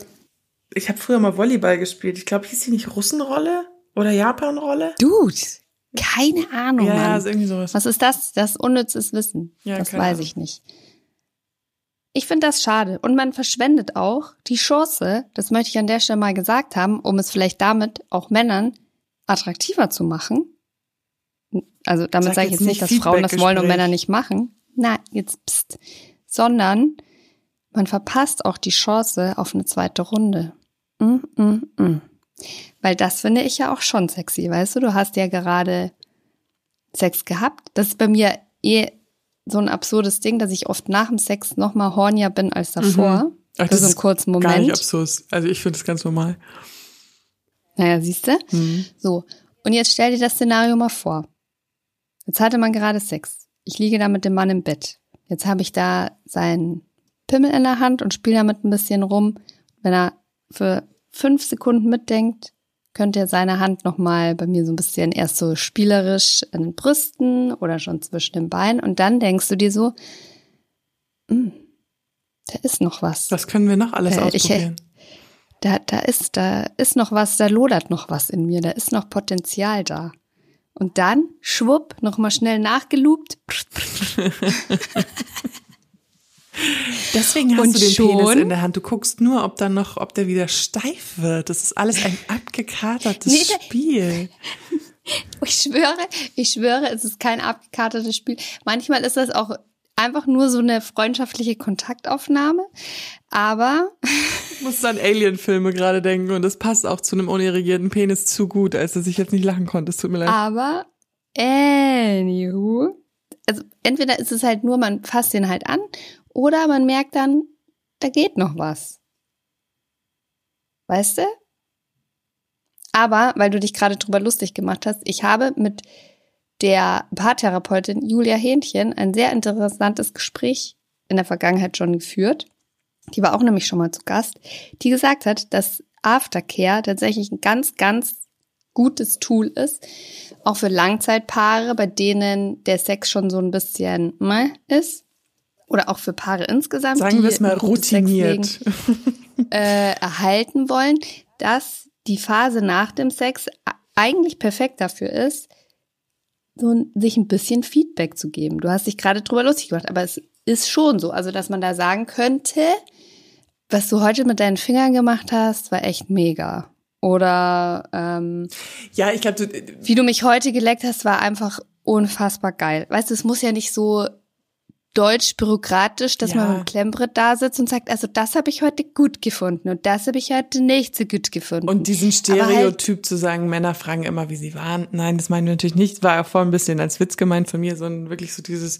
ich habe früher mal Volleyball gespielt. Ich glaube, hieß die nicht Russenrolle oder Japanrolle? Dude, keine Ahnung. Ja, Mann. ist irgendwie sowas. Was ist das? Das unnützes Wissen. Ja, das weiß ich nicht. Ich finde das schade. Und man verschwendet auch die Chance, das möchte ich an der Stelle mal gesagt haben, um es vielleicht damit auch Männern attraktiver zu machen. Also damit sage ich jetzt nicht, dass Frauen das wollen und Männer nicht machen. Nein, jetzt pst. Sondern man verpasst auch die Chance auf eine zweite Runde. Mm, mm, mm. Weil das finde ich ja auch schon sexy, weißt du? Du hast ja gerade Sex gehabt. Das ist bei mir eh so ein absurdes Ding, dass ich oft nach dem Sex noch mal hornier bin als davor. Mhm. Ach, für so einen kurzen Moment. Gar nicht absurd. Also ich finde das ganz normal. Naja, siehst du? Mhm. So. Und jetzt stell dir das Szenario mal vor. Jetzt hatte man gerade Sex. Ich liege da mit dem Mann im Bett. Jetzt habe ich da seinen Pimmel in der Hand und spiele damit ein bisschen rum. Wenn er für fünf Sekunden mitdenkt, könnte er seine Hand nochmal bei mir so ein bisschen erst so spielerisch an den Brüsten oder schon zwischen den Beinen und dann denkst du dir so, hm, da ist noch was. Was können wir noch alles äh, ausprobieren? Ich, <laughs> da, da ist, da ist noch was, da lodert noch was in mir, da ist noch Potenzial da. Und dann, schwupp, nochmal schnell nachgelupt. <laughs> <laughs> Deswegen hast und du den schon? Penis in der Hand. Du guckst nur, ob dann noch, ob der wieder steif wird. Das ist alles ein abgekatertes nee, Spiel. <laughs> Ich schwöre, ich schwöre, es ist kein abgekatertes Spiel. Manchmal ist das auch einfach nur so eine freundschaftliche Kontaktaufnahme. Aber. Ich muss an Alien-Filme gerade denken und das passt auch zu einem unirrigierten Penis zu gut, als dass ich jetzt nicht lachen konnte. Es tut mir leid. Aber, anywho. Also entweder ist es halt nur, man fasst den halt an oder man merkt dann, da geht noch was. Weißt du? Aber, weil du dich gerade drüber lustig gemacht hast, ich habe mit der Paartherapeutin Julia Hähnchen ein sehr interessantes Gespräch in der Vergangenheit schon geführt. Die war auch nämlich schon mal zu Gast, die gesagt hat, dass Aftercare tatsächlich ein ganz, ganz gutes Tool ist, auch für Langzeitpaare, bei denen der Sex schon so ein bisschen meh ist oder auch für Paare insgesamt, Sagen die wir es mal routiniert äh, erhalten wollen, dass die Phase nach dem Sex eigentlich perfekt dafür ist, so sich ein bisschen Feedback zu geben. Du hast dich gerade drüber lustig gemacht, aber es ist schon so, also dass man da sagen könnte, was du heute mit deinen Fingern gemacht hast, war echt mega. Oder ähm, ja, ich glaube, wie du mich heute geleckt hast, war einfach unfassbar geil. Weißt du, es muss ja nicht so deutsch bürokratisch, dass Ja. man beim Klemmbrett da sitzt und sagt, also das habe ich heute gut gefunden und das habe ich heute nicht so gut gefunden. Und diesen halt- Stereotyp zu sagen, Männer fragen immer, wie sie waren. Nein, das meinen wir natürlich nicht. War auch vorhin ein bisschen als Witz gemeint von mir, sondern wirklich so dieses,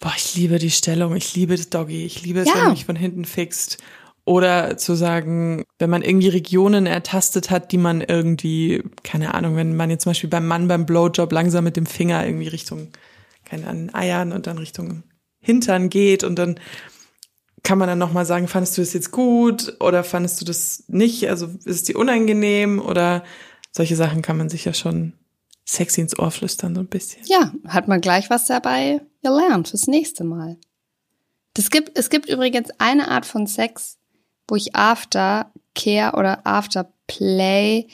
boah, ich liebe die Stellung, ich liebe das Doggy, ich liebe es, Ja. wenn man mich von hinten fixt. Oder zu sagen, wenn man irgendwie Regionen ertastet hat, die man irgendwie, keine Ahnung, wenn man jetzt zum Beispiel beim Mann beim Blowjob langsam mit dem Finger irgendwie Richtung, keine Ahnung, Eiern und dann Richtung Hintern geht und dann kann man dann nochmal sagen, fandest du das jetzt gut oder fandest du das nicht? Also ist es dir unangenehm oder solche Sachen kann man sich ja schon sexy ins Ohr flüstern, so ein bisschen. Ja, hat man gleich was dabei gelernt fürs nächste Mal. Das gibt, es gibt übrigens eine Art von Sex, wo ich After Care oder After Play,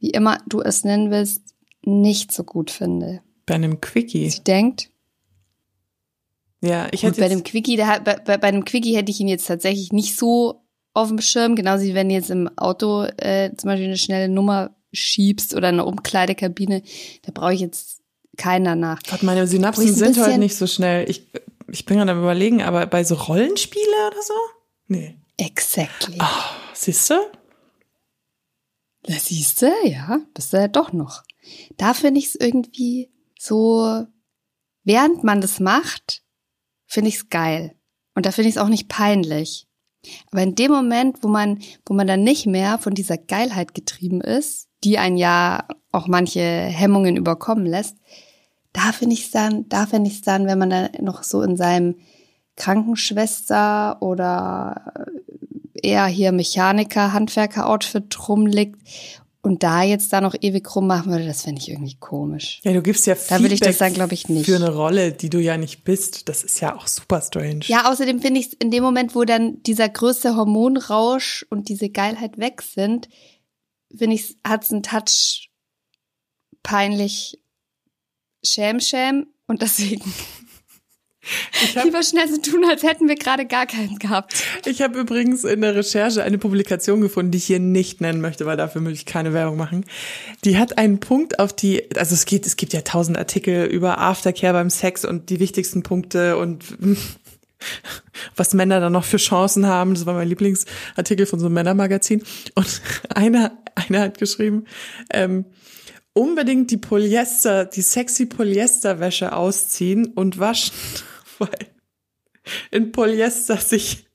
wie immer du es nennen willst, nicht so gut finde. Bei einem Quickie. Sie denkt, Ja, ich gut, hätte bei dem Quickie, hat- bei, bei, dem Quickie hätte ich ihn jetzt tatsächlich nicht so auf dem Schirm, genauso wie wenn du jetzt im Auto äh, zum Beispiel eine schnelle Nummer schiebst oder eine Umkleidekabine, da brauche ich jetzt keinen danach. Gott, meine Synapsen sind heute nicht so schnell. Ich, ich bin gerade am überlegen, aber bei so Rollenspiele oder so? Nee. Exactly. Ah, siehst du? Na siehst du, ja, bist du ja doch noch. Da finde ich es irgendwie so, während man das macht, finde ich es geil. Und da finde ich es auch nicht peinlich. Aber in dem Moment, wo man, wo man dann nicht mehr von dieser Geilheit getrieben ist, die ein ja auch manche Hemmungen überkommen lässt, da finde ich es dann, da finde ich es dann, wenn man dann noch so in seinem Krankenschwester oder eher hier Mechaniker, Handwerker-Outfit rumliegt und da jetzt da noch ewig rummachen würde, das finde ich irgendwie komisch. Ja, du gibst ja Da will ich das Feedback dann, glaub ich, nicht. Für eine Rolle, die du ja nicht bist. Das ist ja auch super strange. Ja, außerdem finde ich es in dem Moment, wo dann dieser größte Hormonrausch und diese Geilheit weg sind, finde ich, hat es einen Touch peinlich Schäm, Schäm und deswegen lieber schnell so tun, als hätten wir gerade gar keinen gehabt. Ich habe übrigens in der Recherche eine Publikation gefunden, die ich hier nicht nennen möchte, weil dafür möchte ich keine Werbung machen. Die hat einen Punkt auf die, also es geht, es gibt ja tausend Artikel über Aftercare beim Sex und die wichtigsten Punkte und <laughs> was Männer dann noch für Chancen haben. Das war mein Lieblingsartikel von so einem Männermagazin. Und <laughs> einer, einer hat geschrieben, ähm, unbedingt die Polyester, die sexy Polyesterwäsche ausziehen und waschen, weil in Polyester sich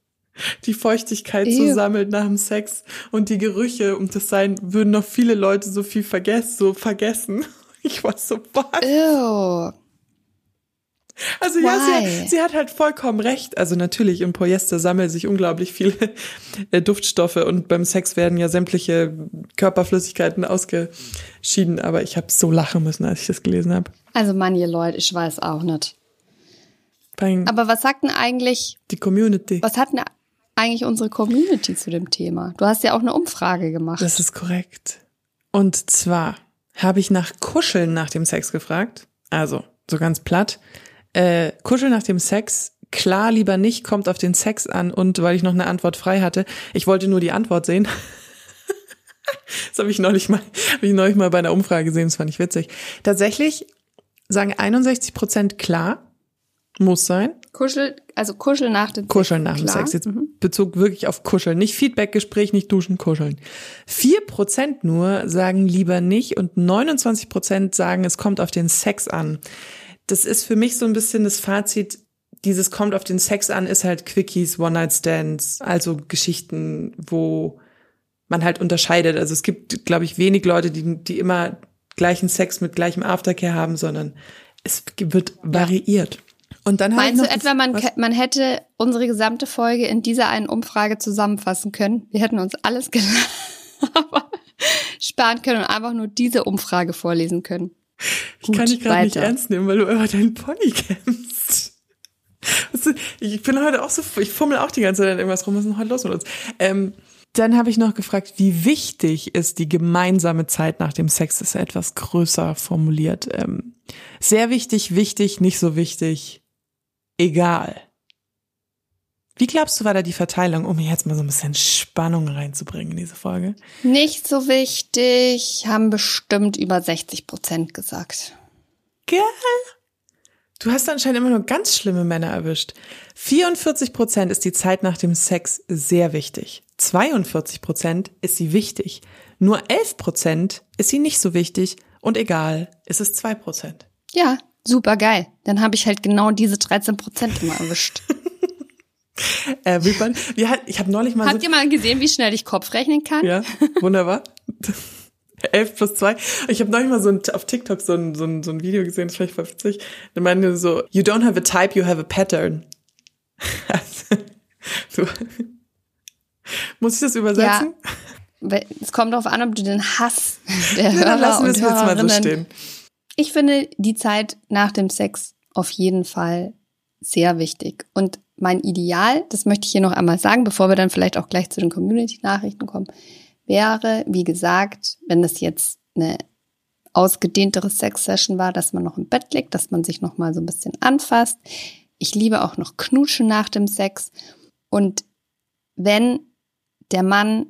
die Feuchtigkeit so Ew. sammelt nach dem Sex und die Gerüche und das sein, würden noch viele Leute so viel vergessen, so vergessen. <laughs> Ich war so, was? Ew. Also ja, Why? sie, sie hat halt vollkommen recht. Also natürlich, im Polyester sammeln sich unglaublich viele äh, Duftstoffe und beim Sex werden ja sämtliche Körperflüssigkeiten ausgeschieden. Aber ich habe so lachen müssen, als ich das gelesen habe. Also manche Leute, ich weiß auch nicht. Bei Aber was sagt denn eigentlich, die Community. was hat denn eigentlich unsere Community zu dem Thema? Du hast ja auch eine Umfrage gemacht. Das ist korrekt. Und zwar habe ich nach Kuscheln nach dem Sex gefragt. Also, so ganz platt. Äh, Kuscheln nach dem Sex, klar, lieber nicht, kommt auf den Sex an. Und weil ich noch eine Antwort frei hatte, ich wollte nur die Antwort sehen. <laughs> das habe ich neulich mal, habe ich neulich mal bei einer Umfrage gesehen, das fand ich witzig. Tatsächlich sagen 61 Prozent klar, muss sein. Kuschel, also Kuschel nach dem Kuscheln nach dem Klar. Sex. Jetzt Bezug wirklich auf Kuscheln. Nicht Feedbackgespräch, nicht duschen, kuscheln. Vier Prozent nur sagen lieber nicht und 29 Prozent sagen, es kommt auf den Sex an. Das ist für mich so ein bisschen das Fazit. Dieses kommt auf den Sex an, ist halt Quickies, One-Night-Stands, also Geschichten, wo man halt unterscheidet. Also es gibt, glaube ich, wenig Leute, die, die immer gleichen Sex mit gleichem Aftercare haben, sondern es wird variiert. Und dann Meinst du etwa, man, man hätte unsere gesamte Folge in dieser einen Umfrage zusammenfassen können? Wir hätten uns alles <laughs> sparen können und einfach nur diese Umfrage vorlesen können. Ich kann Gut, dich gerade nicht ernst nehmen, weil du über deinen Pony kämpfst. Ich bin heute auch so, ich fummel auch die ganze Zeit irgendwas rum. Was ist denn heute los mit uns? Ähm, dann habe ich noch gefragt, wie wichtig ist die gemeinsame Zeit nach dem Sex? Das ist ja etwas größer formuliert. Ähm, sehr wichtig, wichtig, nicht so wichtig, egal. Wie glaubst du, war da die Verteilung, um jetzt mal so ein bisschen Spannung reinzubringen in diese Folge? Nicht so wichtig, haben bestimmt über 60 Prozent gesagt. Geil. Du hast anscheinend immer nur ganz schlimme Männer erwischt. 44 Prozent ist die Zeit nach dem Sex sehr wichtig. 42 Prozent ist sie wichtig. Nur 11 Prozent ist sie nicht so wichtig. Und egal, ist es 2 Prozent. Ja, super geil. Dann habe ich halt genau diese 13 Prozent immer erwischt. <laughs> Äh, wie man, wie hat, ich habe neulich mal Habt so, ihr mal gesehen, wie schnell ich Kopf rechnen kann? Ja, wunderbar. <laughs> 11 plus 2. Ich habe neulich mal so ein, auf TikTok so ein, so, ein, so ein Video gesehen, das fand ich witzig. Da meinte so, you don't have a type, you have a pattern. <laughs> so. Muss ich das übersetzen? Weil Es kommt darauf an, ob du den Hass der Ja, Hörer dann lassen wir es jetzt mal so stehen. Ich finde die Zeit nach dem Sex auf jeden Fall sehr wichtig. Und mein Ideal, das möchte ich hier noch einmal sagen, bevor wir dann vielleicht auch gleich zu den Community-Nachrichten kommen, wäre, wie gesagt, wenn das jetzt eine ausgedehntere Sex-Session war, dass man noch im Bett liegt, dass man sich noch mal so ein bisschen anfasst. Ich liebe auch noch Knutschen nach dem Sex. Und wenn der Mann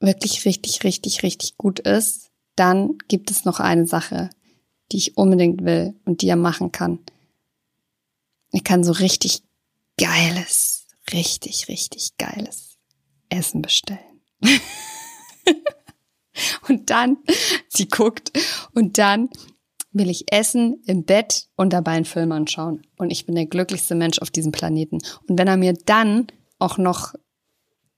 wirklich richtig, richtig, richtig gut ist, dann gibt es noch eine Sache, die ich unbedingt will und die er machen kann. Er kann so richtig geiles, richtig, richtig geiles Essen bestellen. <laughs> und dann, sie guckt, und dann will ich essen im Bett und dabei einen Film anschauen. Und ich bin der glücklichste Mensch auf diesem Planeten. Und wenn er mir dann auch noch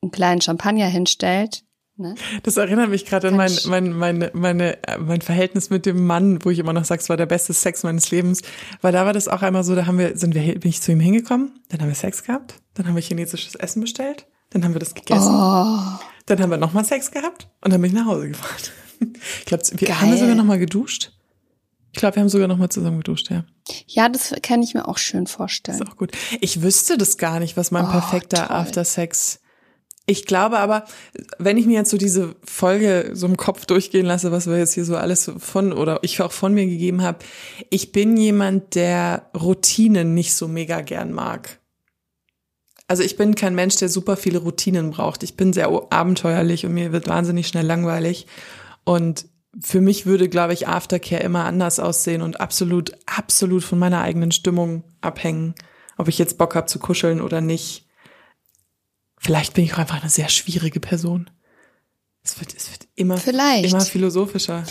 einen kleinen Champagner hinstellt, ne? Das erinnert mich gerade an mein, mein, meine, meine, äh, mein Verhältnis mit dem Mann, wo ich immer noch sage, es war der beste Sex meines Lebens. Weil da war das auch einmal so, da haben wir, sind wir, bin ich zu ihm hingekommen, dann haben wir Sex gehabt, dann haben wir chinesisches Essen bestellt, dann haben wir das gegessen, Oh, dann haben wir nochmal Sex gehabt und dann bin ich nach Hause gefahren. <laughs> Ich glaube, wir Geil. haben wir sogar nochmal geduscht. Ich glaube, wir haben sogar nochmal zusammen geduscht, ja. ja, das kann ich mir auch schön vorstellen. Ist auch gut. Ich wüsste das gar nicht, was mein Oh, perfekter. After-Sex. Ich glaube aber, wenn ich mir jetzt so diese Folge so im Kopf durchgehen lasse, was wir jetzt hier so alles von oder ich auch von mir gegeben habe, ich bin jemand, der Routinen nicht so mega gern mag. Also ich bin kein Mensch, der super viele Routinen braucht. Ich bin sehr abenteuerlich und mir wird wahnsinnig schnell langweilig. Und für mich würde, glaube ich, Aftercare immer anders aussehen und absolut, absolut von meiner eigenen Stimmung abhängen, ob ich jetzt Bock habe zu kuscheln oder nicht. Vielleicht bin ich auch einfach eine sehr schwierige Person. Es wird, es wird immer, Vielleicht. immer philosophischer.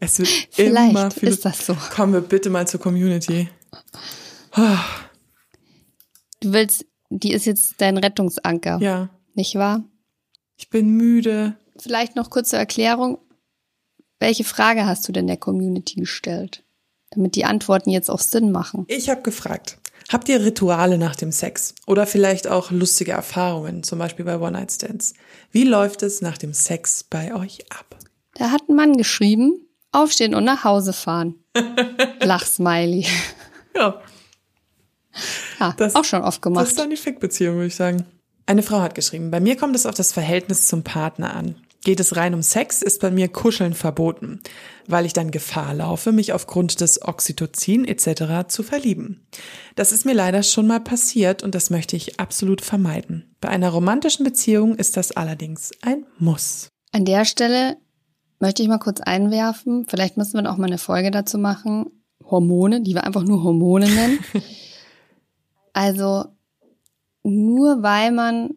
Es wird <laughs> Vielleicht immer philo- ist das so. Kommen wir bitte mal zur Community. Du willst, die ist jetzt dein Rettungsanker, Ja, nicht wahr? ich bin müde. Vielleicht noch kurze Erklärung. Welche Frage hast du denn der Community gestellt? Damit die Antworten jetzt auch Sinn machen. Ich habe gefragt, habt ihr Rituale nach dem Sex oder vielleicht auch lustige Erfahrungen, zum Beispiel bei One-Night-Stands? Wie läuft es nach dem Sex bei euch ab? Da hat ein Mann geschrieben, aufstehen und nach Hause fahren. <laughs> Lachsmiley. Ja, Ja, Das- auch schon oft das gemacht. ist dann die Fick-Beziehung, würde ich sagen. Eine Frau hat geschrieben, bei mir kommt es auf das Verhältnis zum Partner an. Geht es rein um Sex, ist bei mir Kuscheln verboten, weil ich dann Gefahr laufe, mich aufgrund des Oxytocin etc. zu verlieben. Das ist mir leider schon mal passiert und das möchte ich absolut vermeiden. Bei einer romantischen Beziehung ist das allerdings ein Muss. An der Stelle möchte ich mal kurz einwerfen, vielleicht müssen wir dann auch mal eine Folge dazu machen, Hormone, die wir einfach nur Hormone nennen. <laughs> also nur weil man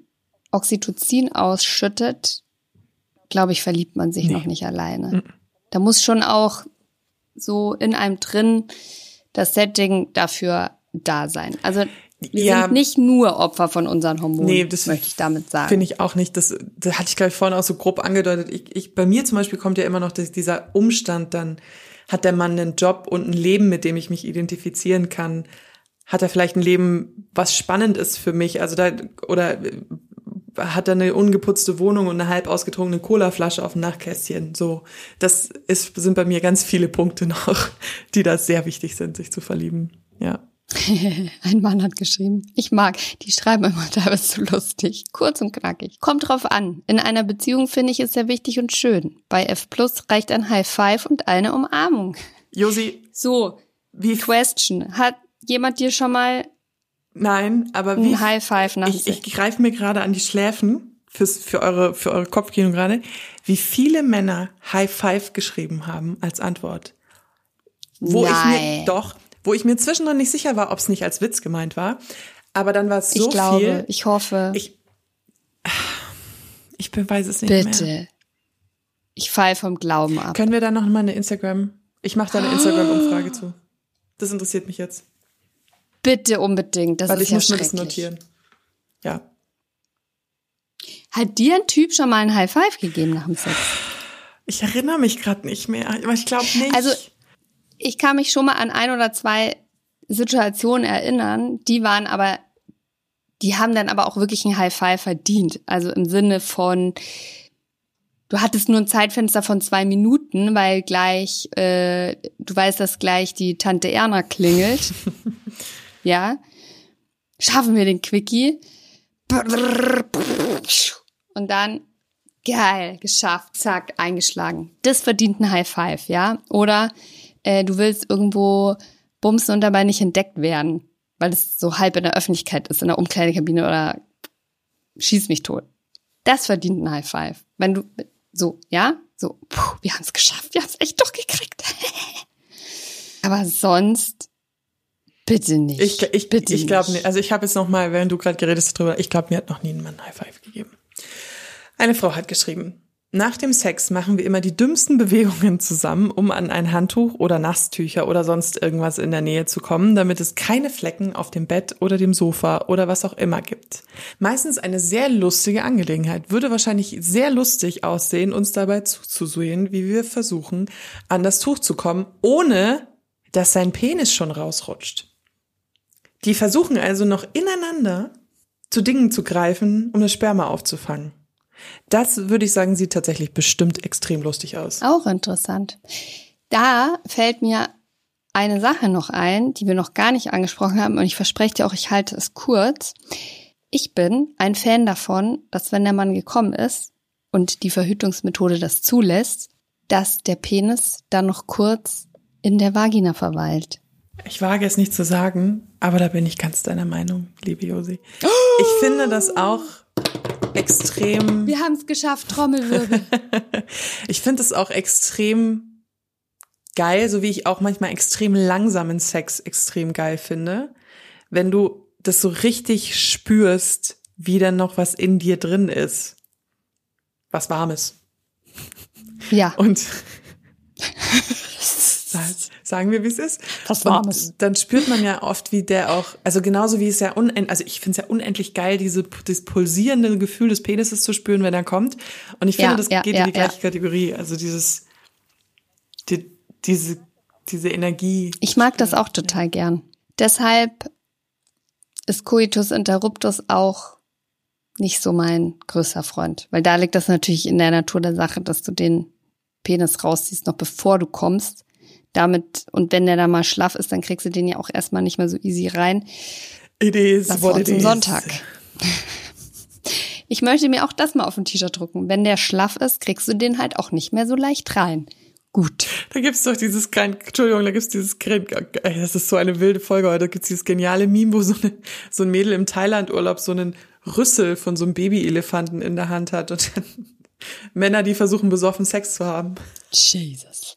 Oxytocin ausschüttet, glaube ich, verliebt man sich Nee. noch nicht alleine. Da muss schon auch so in einem drin das Setting dafür da sein. Also wir Ja. sind nicht nur Opfer von unseren Hormonen, Nee, das möchte ich damit sagen. Finde ich auch nicht. Das, das hatte ich gleich vorhin auch so grob angedeutet. Ich, ich, bei mir zum Beispiel kommt ja immer noch das, dieser Umstand, dann hat der Mann einen Job und ein Leben, mit dem ich mich identifizieren kann. Hat er vielleicht ein Leben, was spannend ist für mich? Also da, oder hat er eine ungeputzte Wohnung und eine halb ausgetrunkene Colaflasche auf dem Nachtkästchen? So, das ist, sind bei mir ganz viele Punkte noch, <laughs> die da sehr wichtig sind, sich zu verlieben. Ja. <laughs> Ein Mann hat geschrieben, ich mag, die schreiben immer teilweise so lustig, kurz und knackig. Kommt drauf an. In einer Beziehung finde ich es sehr wichtig und schön. Bei F Plus reicht ein High Five und eine Umarmung. Josi, So, wie Question. Hat jemand dir schon mal Nein, aber wie ein High Five nach ich, ich greife mir gerade an die Schläfen fürs, für eure für eure Kopfkino gerade, wie viele Männer High Five geschrieben haben als Antwort. Wo ich mir Nein. doch, wo ich mir zwischendrin nicht sicher war, ob es nicht als Witz gemeint war. Aber dann war es so ich glaube, viel. ich hoffe. Ich, ich weiß es nicht bitte. mehr. Ich fall vom Glauben ab. Können wir da noch mal eine Instagram? Ich mache da eine <gasps> Instagram-Umfrage zu. Das interessiert mich jetzt. Bitte unbedingt. Das Weil ist ich ja muss mir das notieren. Ja. Hat dir ein Typ schon mal ein High Five gegeben nach dem Sex? Ich erinnere mich gerade nicht mehr, aber ich glaube nicht. Also ich kann mich schon mal an ein oder zwei Situationen erinnern, die waren aber, die haben dann aber auch wirklich ein High Five verdient. Also im Sinne von, du hattest nur ein Zeitfenster von zwei Minuten, weil gleich, äh, du weißt, dass gleich die Tante Erna klingelt. <laughs> ja. Schaffen wir den Quickie. Und dann Geil, geschafft, zack, eingeschlagen. Das verdient ein High Five, ja? Oder äh, du willst irgendwo bumsen und dabei nicht entdeckt werden, weil es so halb in der Öffentlichkeit ist, in der Umkleidekabine oder schieß mich tot. Das verdient ein High Five. Wenn du so, ja? So, puh, wir haben es geschafft, wir haben es echt doch gekriegt. <laughs> Aber sonst bitte nicht. ich ich, bitte ich glaube nicht. Also ich habe jetzt noch mal, während du gerade geredet hast drüber, ich glaube, mir hat noch nie ein Mann High Five gegeben. Eine Frau hat geschrieben, nach dem Sex machen wir immer die dümmsten Bewegungen zusammen, um an ein Handtuch oder Nasstücher oder sonst irgendwas in der Nähe zu kommen, damit es keine Flecken auf dem Bett oder dem Sofa oder was auch immer gibt. Meistens eine sehr lustige Angelegenheit. Würde wahrscheinlich sehr lustig aussehen, uns dabei zuzusehen, wie wir versuchen, an das Tuch zu kommen, ohne dass sein Penis schon rausrutscht. Die versuchen also noch ineinander zu Dingen zu greifen, um das Sperma aufzufangen. Das würde ich sagen, sieht tatsächlich bestimmt extrem lustig aus. Auch interessant. Da fällt mir eine Sache noch ein, die wir noch gar nicht angesprochen haben und ich verspreche dir auch, ich halte es kurz. Ich bin ein Fan davon, dass wenn der Mann gekommen ist und die Verhütungsmethode das zulässt, dass der Penis dann noch kurz in der Vagina verweilt. Ich wage es nicht zu sagen, aber da bin ich ganz deiner Meinung, liebe Josi. Ich finde das auch extrem, Wir haben es geschafft, Trommelwirbel. <laughs> ich finde es auch extrem geil, so wie ich auch manchmal extrem langsamen Sex extrem geil finde. Wenn du das so richtig spürst, wie dann noch was in dir drin ist. Was Warmes. ja, Und <laughs> sagen wir, wie es ist. Was Warmes. Und dann spürt man ja oft, wie der auch, also genauso wie es ja unendlich, also ich finde es ja unendlich geil, diese, das pulsierende Gefühl des Penises zu spüren, wenn er kommt. Und ich finde, Ja, das ja, geht ja, in die gleiche. Kategorie. Also dieses, die, diese, diese Energie. ich mag das auch total gern. Deshalb ist Coitus interruptus auch nicht so mein größter Freund, weil da liegt das natürlich in der Natur der Sache, dass du den Penis rausziehst, noch bevor du kommst. Damit, und wenn der da mal schlaff ist, dann kriegst du den ja auch erstmal nicht mehr so easy rein. It is Das what war it zum is. Sonntag. Ich möchte mir auch das mal auf ein T-Shirt drucken. Wenn der schlaff ist, kriegst du den halt auch nicht mehr so leicht rein. Gut. Da gibt's doch dieses kein, Entschuldigung, da gibt's dieses, ey, das ist so eine wilde Folge heute, da gibt's dieses geniale Meme, wo so, eine, so ein Mädel im Thailand-Urlaub so einen Rüssel von so einem Babyelefanten in der Hand hat und dann <laughs> Männer, die versuchen besoffen Sex zu haben. Jesus.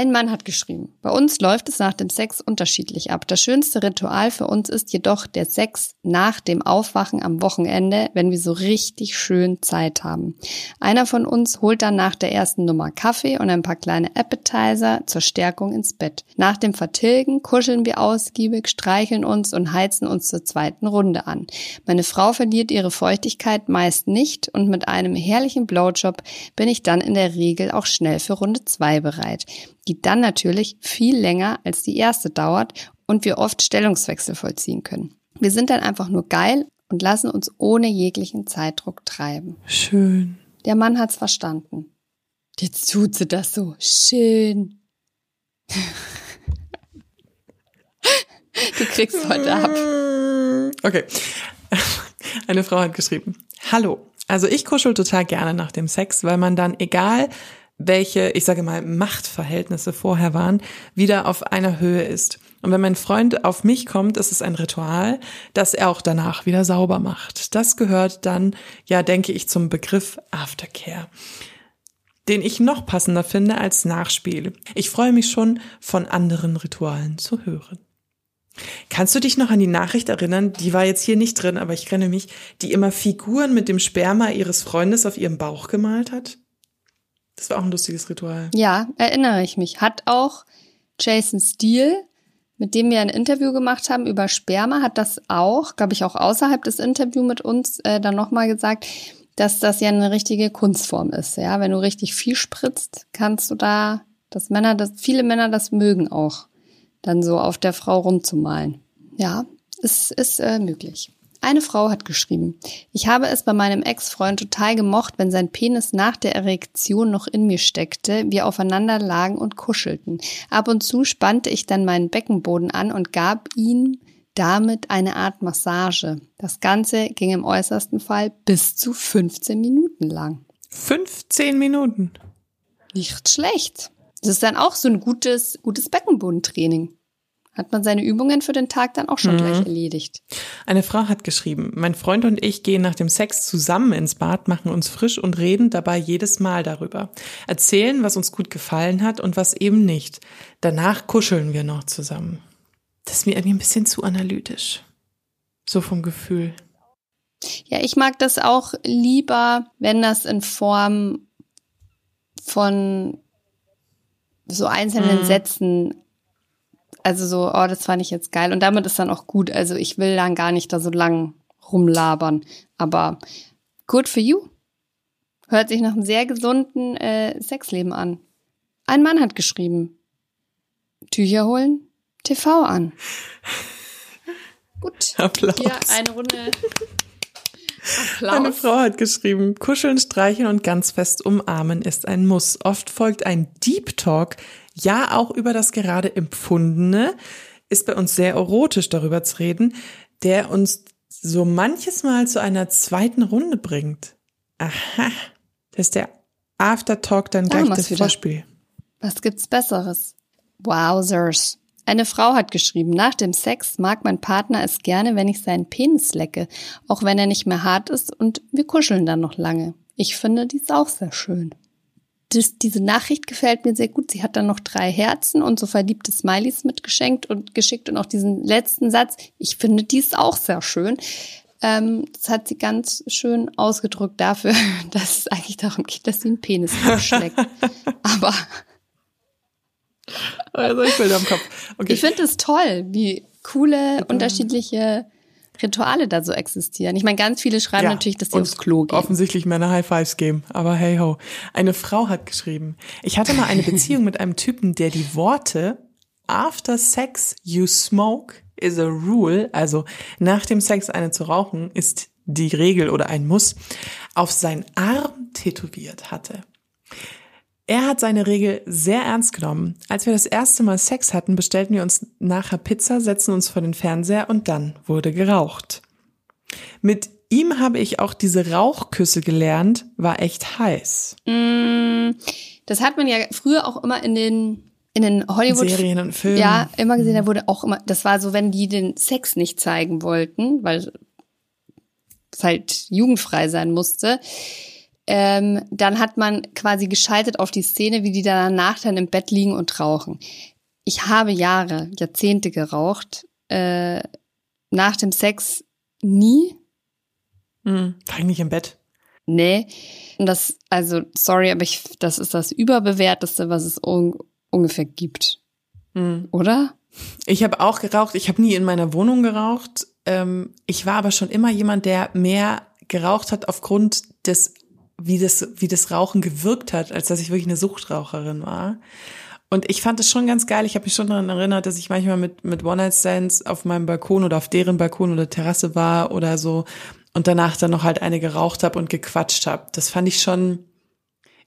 Ein Mann hat geschrieben, bei uns läuft es nach dem Sex unterschiedlich ab. Das schönste Ritual für uns ist jedoch der Sex nach dem Aufwachen am Wochenende, wenn wir so richtig schön Zeit haben. Einer von uns holt dann nach der ersten Nummer Kaffee und ein paar kleine Appetizer zur Stärkung ins Bett. Nach dem Vertilgen kuscheln wir ausgiebig, streicheln uns und heizen uns zur zweiten Runde an. Meine Frau verliert ihre Feuchtigkeit meist nicht und mit einem herrlichen Blowjob bin ich dann in der Regel auch schnell für Runde zwei bereit die dann natürlich viel länger als die erste dauert und wir oft Stellungswechsel vollziehen können. Wir sind dann einfach nur geil und lassen uns ohne jeglichen Zeitdruck treiben. Schön. Der Mann hat's verstanden. Jetzt tut sie das so schön. Du kriegst heute ab. Okay. Eine Frau hat geschrieben, hallo. Also ich kuschel total gerne nach dem Sex, weil man dann, egal welche, ich sage mal, Machtverhältnisse vorher waren, wieder auf einer Höhe ist. Und wenn mein Freund auf mich kommt, ist es ein Ritual, dass er auch danach wieder sauber macht. Das gehört dann, ja, denke ich, zum Begriff Aftercare. den ich noch passender finde als Nachspiel. Ich freue mich schon, von anderen Ritualen zu hören. Kannst du dich noch an die Nachricht erinnern? Die war jetzt hier nicht drin, aber ich kenne mich, die immer Figuren mit dem Sperma ihres Freundes auf ihrem Bauch gemalt hat? Das war auch ein lustiges Ritual. Ja, erinnere ich mich. Hat auch Jason Steele, mit dem wir ein Interview gemacht haben über Sperma, hat das auch, glaube ich, auch außerhalb des Interviews mit uns äh, dann nochmal gesagt, dass das ja eine richtige Kunstform ist. Ja, wenn du richtig viel spritzt, kannst du da, dass Männer, dass viele Männer das mögen auch, dann so auf der Frau rumzumalen. Ja, es ist äh, möglich. Eine Frau hat geschrieben, ich habe es bei meinem Ex-Freund total gemocht, wenn sein Penis nach der Erektion noch in mir steckte, wir aufeinander lagen und kuschelten. Ab und zu spannte ich dann meinen Beckenboden an und gab ihm damit eine Art Massage. Das Ganze ging im äußersten Fall bis zu 15 Minuten lang. 15 Minuten? Nicht schlecht. Das ist dann auch so ein gutes, gutes Beckenbodentraining. Hat man seine Übungen für den Tag dann auch schon mhm. gleich erledigt. Eine Frau hat geschrieben, mein Freund und ich gehen nach dem Sex zusammen ins Bad, machen uns frisch und reden dabei jedes Mal darüber. Erzählen, was uns gut gefallen hat und was eben nicht. Danach kuscheln wir noch zusammen. Das ist mir irgendwie ein bisschen zu analytisch. So vom Gefühl. Ja, ich mag das auch lieber, wenn das in Form von so einzelnen mhm. Sätzen, also so, oh, das fand ich jetzt geil. Und damit ist dann auch gut. Also ich will dann gar nicht da so lang rumlabern. Aber good for you. Hört sich nach einem sehr gesunden äh, Sexleben an. Ein Mann hat geschrieben. Tücher holen, TV an. <laughs> Gut. Applaus. Hier eine Runde. Applaus. Eine Frau hat geschrieben, kuscheln, streicheln und ganz fest umarmen ist ein Muss. Oft folgt ein Deep Talk, ja auch über das gerade Empfundene, ist bei uns sehr erotisch darüber zu reden, der uns so manches Mal zu einer zweiten Runde bringt. Aha, das ist der Aftertalk dann gleich das Vorspiel. Was gibt's Besseres? Wowzers. Eine Frau hat geschrieben, nach dem Sex mag mein Partner es gerne, wenn ich seinen Penis lecke, auch wenn er nicht mehr hart ist und wir kuscheln dann noch lange. Ich finde dies auch sehr schön. Das, diese Nachricht gefällt mir sehr gut. Sie hat dann noch drei Herzen und so verliebte Smileys mitgeschenkt und geschickt und auch diesen letzten Satz. Ich finde dies auch sehr schön. Ähm, das hat sie ganz schön ausgedrückt dafür, <laughs> dass es eigentlich darum geht, dass sie einen Penis <laughs> abschleckt. Aber also ich bin am Kopf. Okay. Ich finde es toll, wie coole, unterschiedliche Rituale da so existieren. Ich meine, ganz viele schreiben ja, natürlich, dass sie aufs Klo gehen. Offensichtlich Männer High Fives geben, aber hey ho. Eine Frau hat geschrieben, ich hatte mal eine Beziehung mit einem Typen, der die Worte After Sex you smoke is a rule, also nach dem Sex eine zu rauchen, ist die Regel oder ein Muss, auf seinen Arm tätowiert hatte. Er hat seine Regel sehr ernst genommen. Als wir das erste Mal Sex hatten, bestellten wir uns nachher Pizza, setzten uns vor den Fernseher und dann wurde geraucht. Mit ihm habe ich auch diese Rauchküsse gelernt, war echt heiß. Mm, das hat man ja früher auch immer in den in den Hollywood Serien und Filmen. Ja, immer gesehen, da wurde auch immer, das war so, wenn die den Sex nicht zeigen wollten, weil es halt jugendfrei sein musste ähm, dann hat man quasi geschaltet auf die Szene, wie die danach dann im Bett liegen und rauchen. Ich habe Jahre, Jahrzehnte geraucht. Äh, nach dem Sex nie. Mhm. Eigentlich im Bett. Nee. Und das, also, sorry, aber ich, das ist das Überbewerteste, was es un ungefähr gibt. Mhm. Oder? Ich habe auch geraucht. Ich habe nie in meiner Wohnung geraucht. Ähm, ich war aber schon immer jemand, der mehr geraucht hat aufgrund des wie das, wie das Rauchen gewirkt hat, als dass ich wirklich eine Suchtraucherin war. Und ich fand es schon ganz geil. Ich habe mich schon daran erinnert, dass ich manchmal mit, mit One-Night-Stands auf meinem Balkon oder auf deren Balkon oder Terrasse war oder so und danach dann noch halt eine geraucht habe und gequatscht habe. Das fand ich schon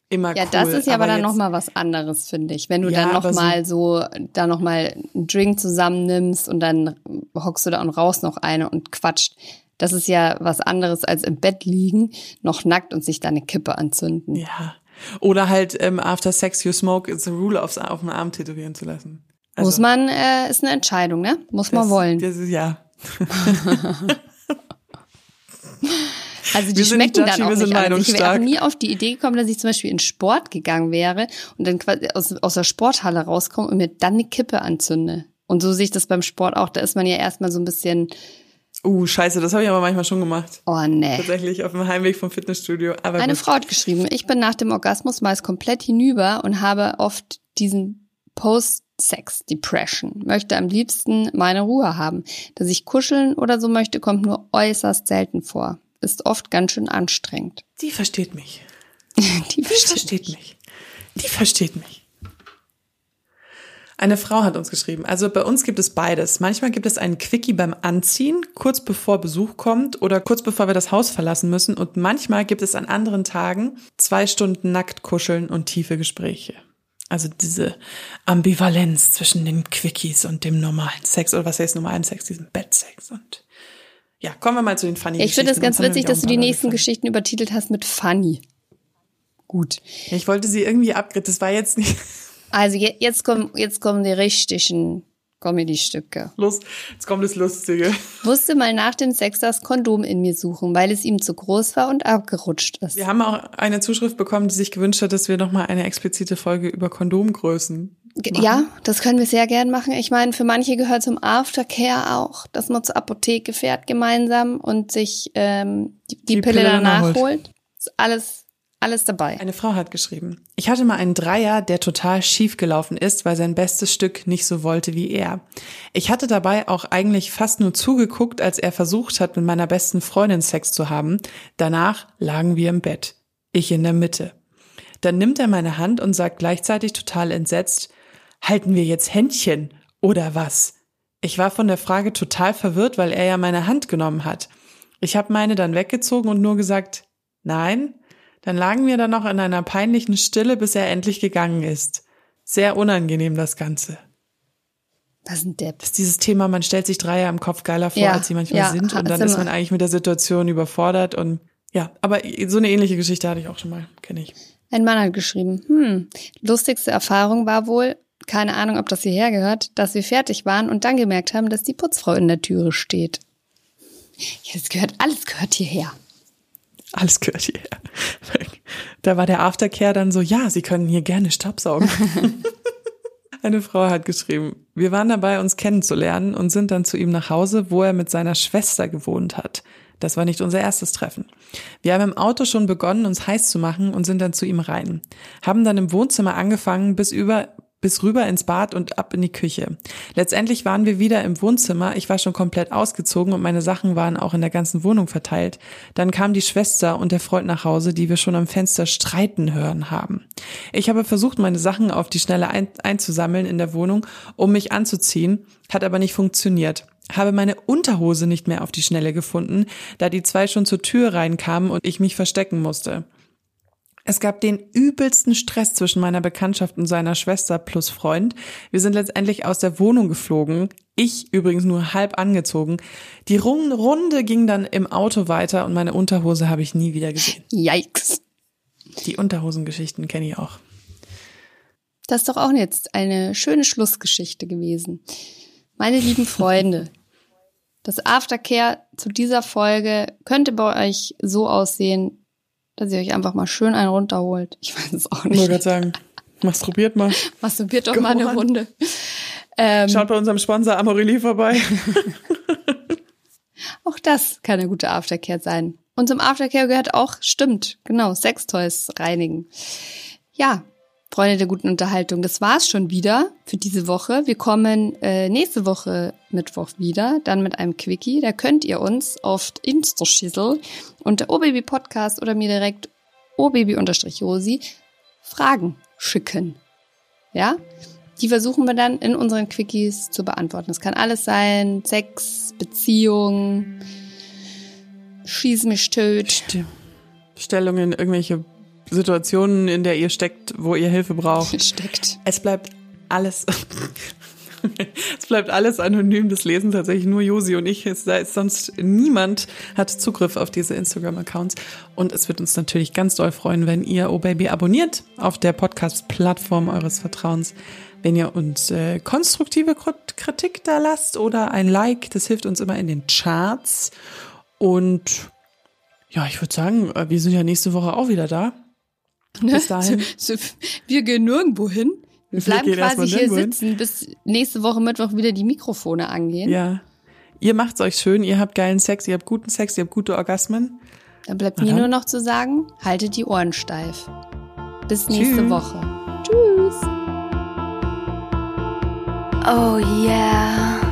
immer ja, cool. Ja, das ist ja aber, aber dann nochmal was anderes, finde ich. Wenn du ja, dann nochmal so, so, da nochmal einen Drink zusammennimmst und dann hockst du da und raus noch eine und quatscht. Das ist ja was anderes als im Bett liegen, noch nackt und sich da eine Kippe anzünden. Ja. Oder halt ähm, after sex you smoke, it's a rule aufs, auf den Arm tätowieren zu lassen. Also, Muss man, äh, ist eine Entscheidung, ne? Muss man wollen. Das ist, ja. <laughs> Also die schmecken dann auch nicht anders. Ich wäre auch nie auf die Idee gekommen, dass ich zum Beispiel in Sport gegangen wäre und dann quasi aus, aus der Sporthalle rauskomme und mir dann eine Kippe anzünde. Und so sehe ich das beim Sport auch. Da ist man ja erstmal so ein bisschen, Uh, scheiße, das habe ich aber manchmal schon gemacht. oh nee. Tatsächlich auf dem Heimweg vom Fitnessstudio. Aber Eine gut. Frau hat geschrieben, ich bin nach dem Orgasmus meist komplett hinüber und habe oft diesen Post-Sex-Depression. Möchte am liebsten meine Ruhe haben. Dass ich kuscheln oder so möchte, kommt nur äußerst selten vor. Ist oft ganz schön anstrengend. Die versteht mich. <laughs> Die Die versteht mich. Die versteht mich. Eine Frau hat uns geschrieben. Also bei uns gibt es beides. Manchmal gibt es einen Quickie beim Anziehen, kurz bevor Besuch kommt oder kurz bevor wir das Haus verlassen müssen. Und manchmal gibt es an anderen Tagen zwei Stunden nackt kuscheln und tiefe Gespräche. Also diese Ambivalenz zwischen den Quickies und dem normalen Sex oder was heißt normalen Sex, diesem Bettsex und ja, kommen wir mal zu den funny Ich finde es ganz witzig, dass du die nächsten gefallen. Geschichten übertitelt hast mit funny. Gut. Ja, Ich wollte sie irgendwie upgraden. Das war jetzt nicht. Also je- jetzt kommen, jetzt kommen die richtigen Comedy-Stücke. Los, jetzt kommt das Lustige. Musste mal nach dem Sex das Kondom in mir suchen, weil es ihm zu groß war und abgerutscht ist. Wir haben auch eine Zuschrift bekommen, die sich gewünscht hat, dass wir nochmal eine explizite Folge über Kondomgrößen. Ge- Ja, das können wir sehr gern machen. Ich meine, für manche gehört zum Aftercare auch, dass man zur Apotheke fährt gemeinsam und sich ähm, die, die, Die Pille, Pille danach holt. holt. Ist alles, alles dabei. Eine Frau hat geschrieben. Ich hatte mal einen Dreier, der total schief gelaufen ist, weil sein bestes Stück nicht so wollte wie er. Ich hatte dabei auch eigentlich fast nur zugeguckt, als er versucht hat, mit meiner besten Freundin Sex zu haben. Danach lagen wir im Bett. Ich in der Mitte. Dann nimmt er meine Hand und sagt gleichzeitig total entsetzt, halten wir jetzt Händchen oder was? Ich war von der Frage total verwirrt, weil er ja meine Hand genommen hat. Ich habe meine dann weggezogen und nur gesagt, nein. Dann lagen wir dann noch in einer peinlichen Stille, bis er endlich gegangen ist. Sehr unangenehm das Ganze. Was ist ein Depp? Das ist dieses Thema, man stellt sich Dreier im Kopf geiler vor, Ja, als sie manchmal ja, sind und dann sind ist man eigentlich mit der Situation überfordert und ja, aber so eine ähnliche Geschichte hatte ich auch schon mal, kenne ich. Ein Mann hat geschrieben, hm, lustigste Erfahrung war wohl, keine Ahnung, ob das hierher gehört, dass wir fertig waren und dann gemerkt haben, dass die Putzfrau in der Türe steht. Ja, das gehört, alles gehört hierher. Alles gehört hierher. Da war der Aftercare dann so, ja, Sie können hier gerne Staubsaugen. <laughs> Eine Frau hat geschrieben, wir waren dabei, uns kennenzulernen und sind dann zu ihm nach Hause, wo er mit seiner Schwester gewohnt hat. Das war nicht unser erstes Treffen. Wir haben im Auto schon begonnen, uns heiß zu machen und sind dann zu ihm rein. Haben dann im Wohnzimmer angefangen, bis über, bis rüber ins Bad und ab in die Küche. Letztendlich waren wir wieder im Wohnzimmer. Ich war schon komplett ausgezogen und meine Sachen waren auch in der ganzen Wohnung verteilt. Dann kam die Schwester und der Freund nach Hause, die wir schon am Fenster streiten hören haben. Ich habe versucht, meine Sachen auf die Schnelle ein einzusammeln in der Wohnung, um mich anzuziehen, hat aber nicht funktioniert. Habe meine Unterhose nicht mehr auf die Schnelle gefunden, da die zwei schon zur Tür reinkamen und ich mich verstecken musste. Es gab den übelsten Stress zwischen meiner Bekanntschaft und seiner Schwester plus Freund. Wir sind letztendlich aus der Wohnung geflogen. Ich übrigens nur halb angezogen. Die Run- Runde ging dann im Auto weiter und meine Unterhose habe ich nie wieder gesehen. Yikes. Die Unterhosengeschichten kenne ich auch. Das ist doch auch jetzt eine schöne Schlussgeschichte gewesen. Meine lieben Freunde, das Aftercare zu dieser Folge könnte bei euch so aussehen, dass ihr euch einfach mal schön einen runterholt. Ich weiß es auch Ich wollte nicht. gerade sagen, masturbiert mal. <laughs> Masturbiert doch Go mal eine on. Runde. Ähm, Schaut bei unserem Sponsor Amorelie vorbei. <laughs> auch das kann eine gute Aftercare sein. Und zum Aftercare gehört auch, stimmt, genau, Sextoys reinigen. Ja, Freunde der guten Unterhaltung, das war's schon wieder für diese Woche. Wir kommen äh, nächste Woche Mittwoch wieder, dann mit einem Quickie. Da könnt ihr uns auf Insta-Schissel unter OBaby Podcast oder mir direkt obaby-rosi Fragen schicken. Ja? Die versuchen wir dann in unseren Quickies zu beantworten. Das kann alles sein, Sex, Beziehung, Schieß mich tot. Stellungen, irgendwelche Situationen, in der ihr steckt, wo ihr Hilfe braucht. <laughs> Steckt. Es bleibt alles. <laughs> es bleibt alles anonym. Das lesen tatsächlich nur Josi und ich. Es, ist sonst niemand hat Zugriff auf diese Instagram-Accounts. Und es wird uns natürlich ganz doll freuen, wenn ihr Oh Baby abonniert auf der Podcast-Plattform eures Vertrauens. Wenn ihr uns äh, konstruktive Kritik da lasst oder ein Like, das hilft uns immer in den Charts. Und Ja, ich würde sagen, äh, wir sind ja nächste Woche auch wieder da. Bis dahin. So, so, wir gehen nirgendwo hin. Wir bleiben quasi hier nirgendwo hin. sitzen, bis nächste Woche Mittwoch wieder die Mikrofone angehen. Ja. Ihr macht's euch schön, ihr habt geilen Sex, ihr habt guten Sex, ihr habt gute Orgasmen. Dann bleibt mir nur noch zu sagen, haltet die Ohren steif. Bis nächste Tschüss. Woche. Tschüss. Oh yeah.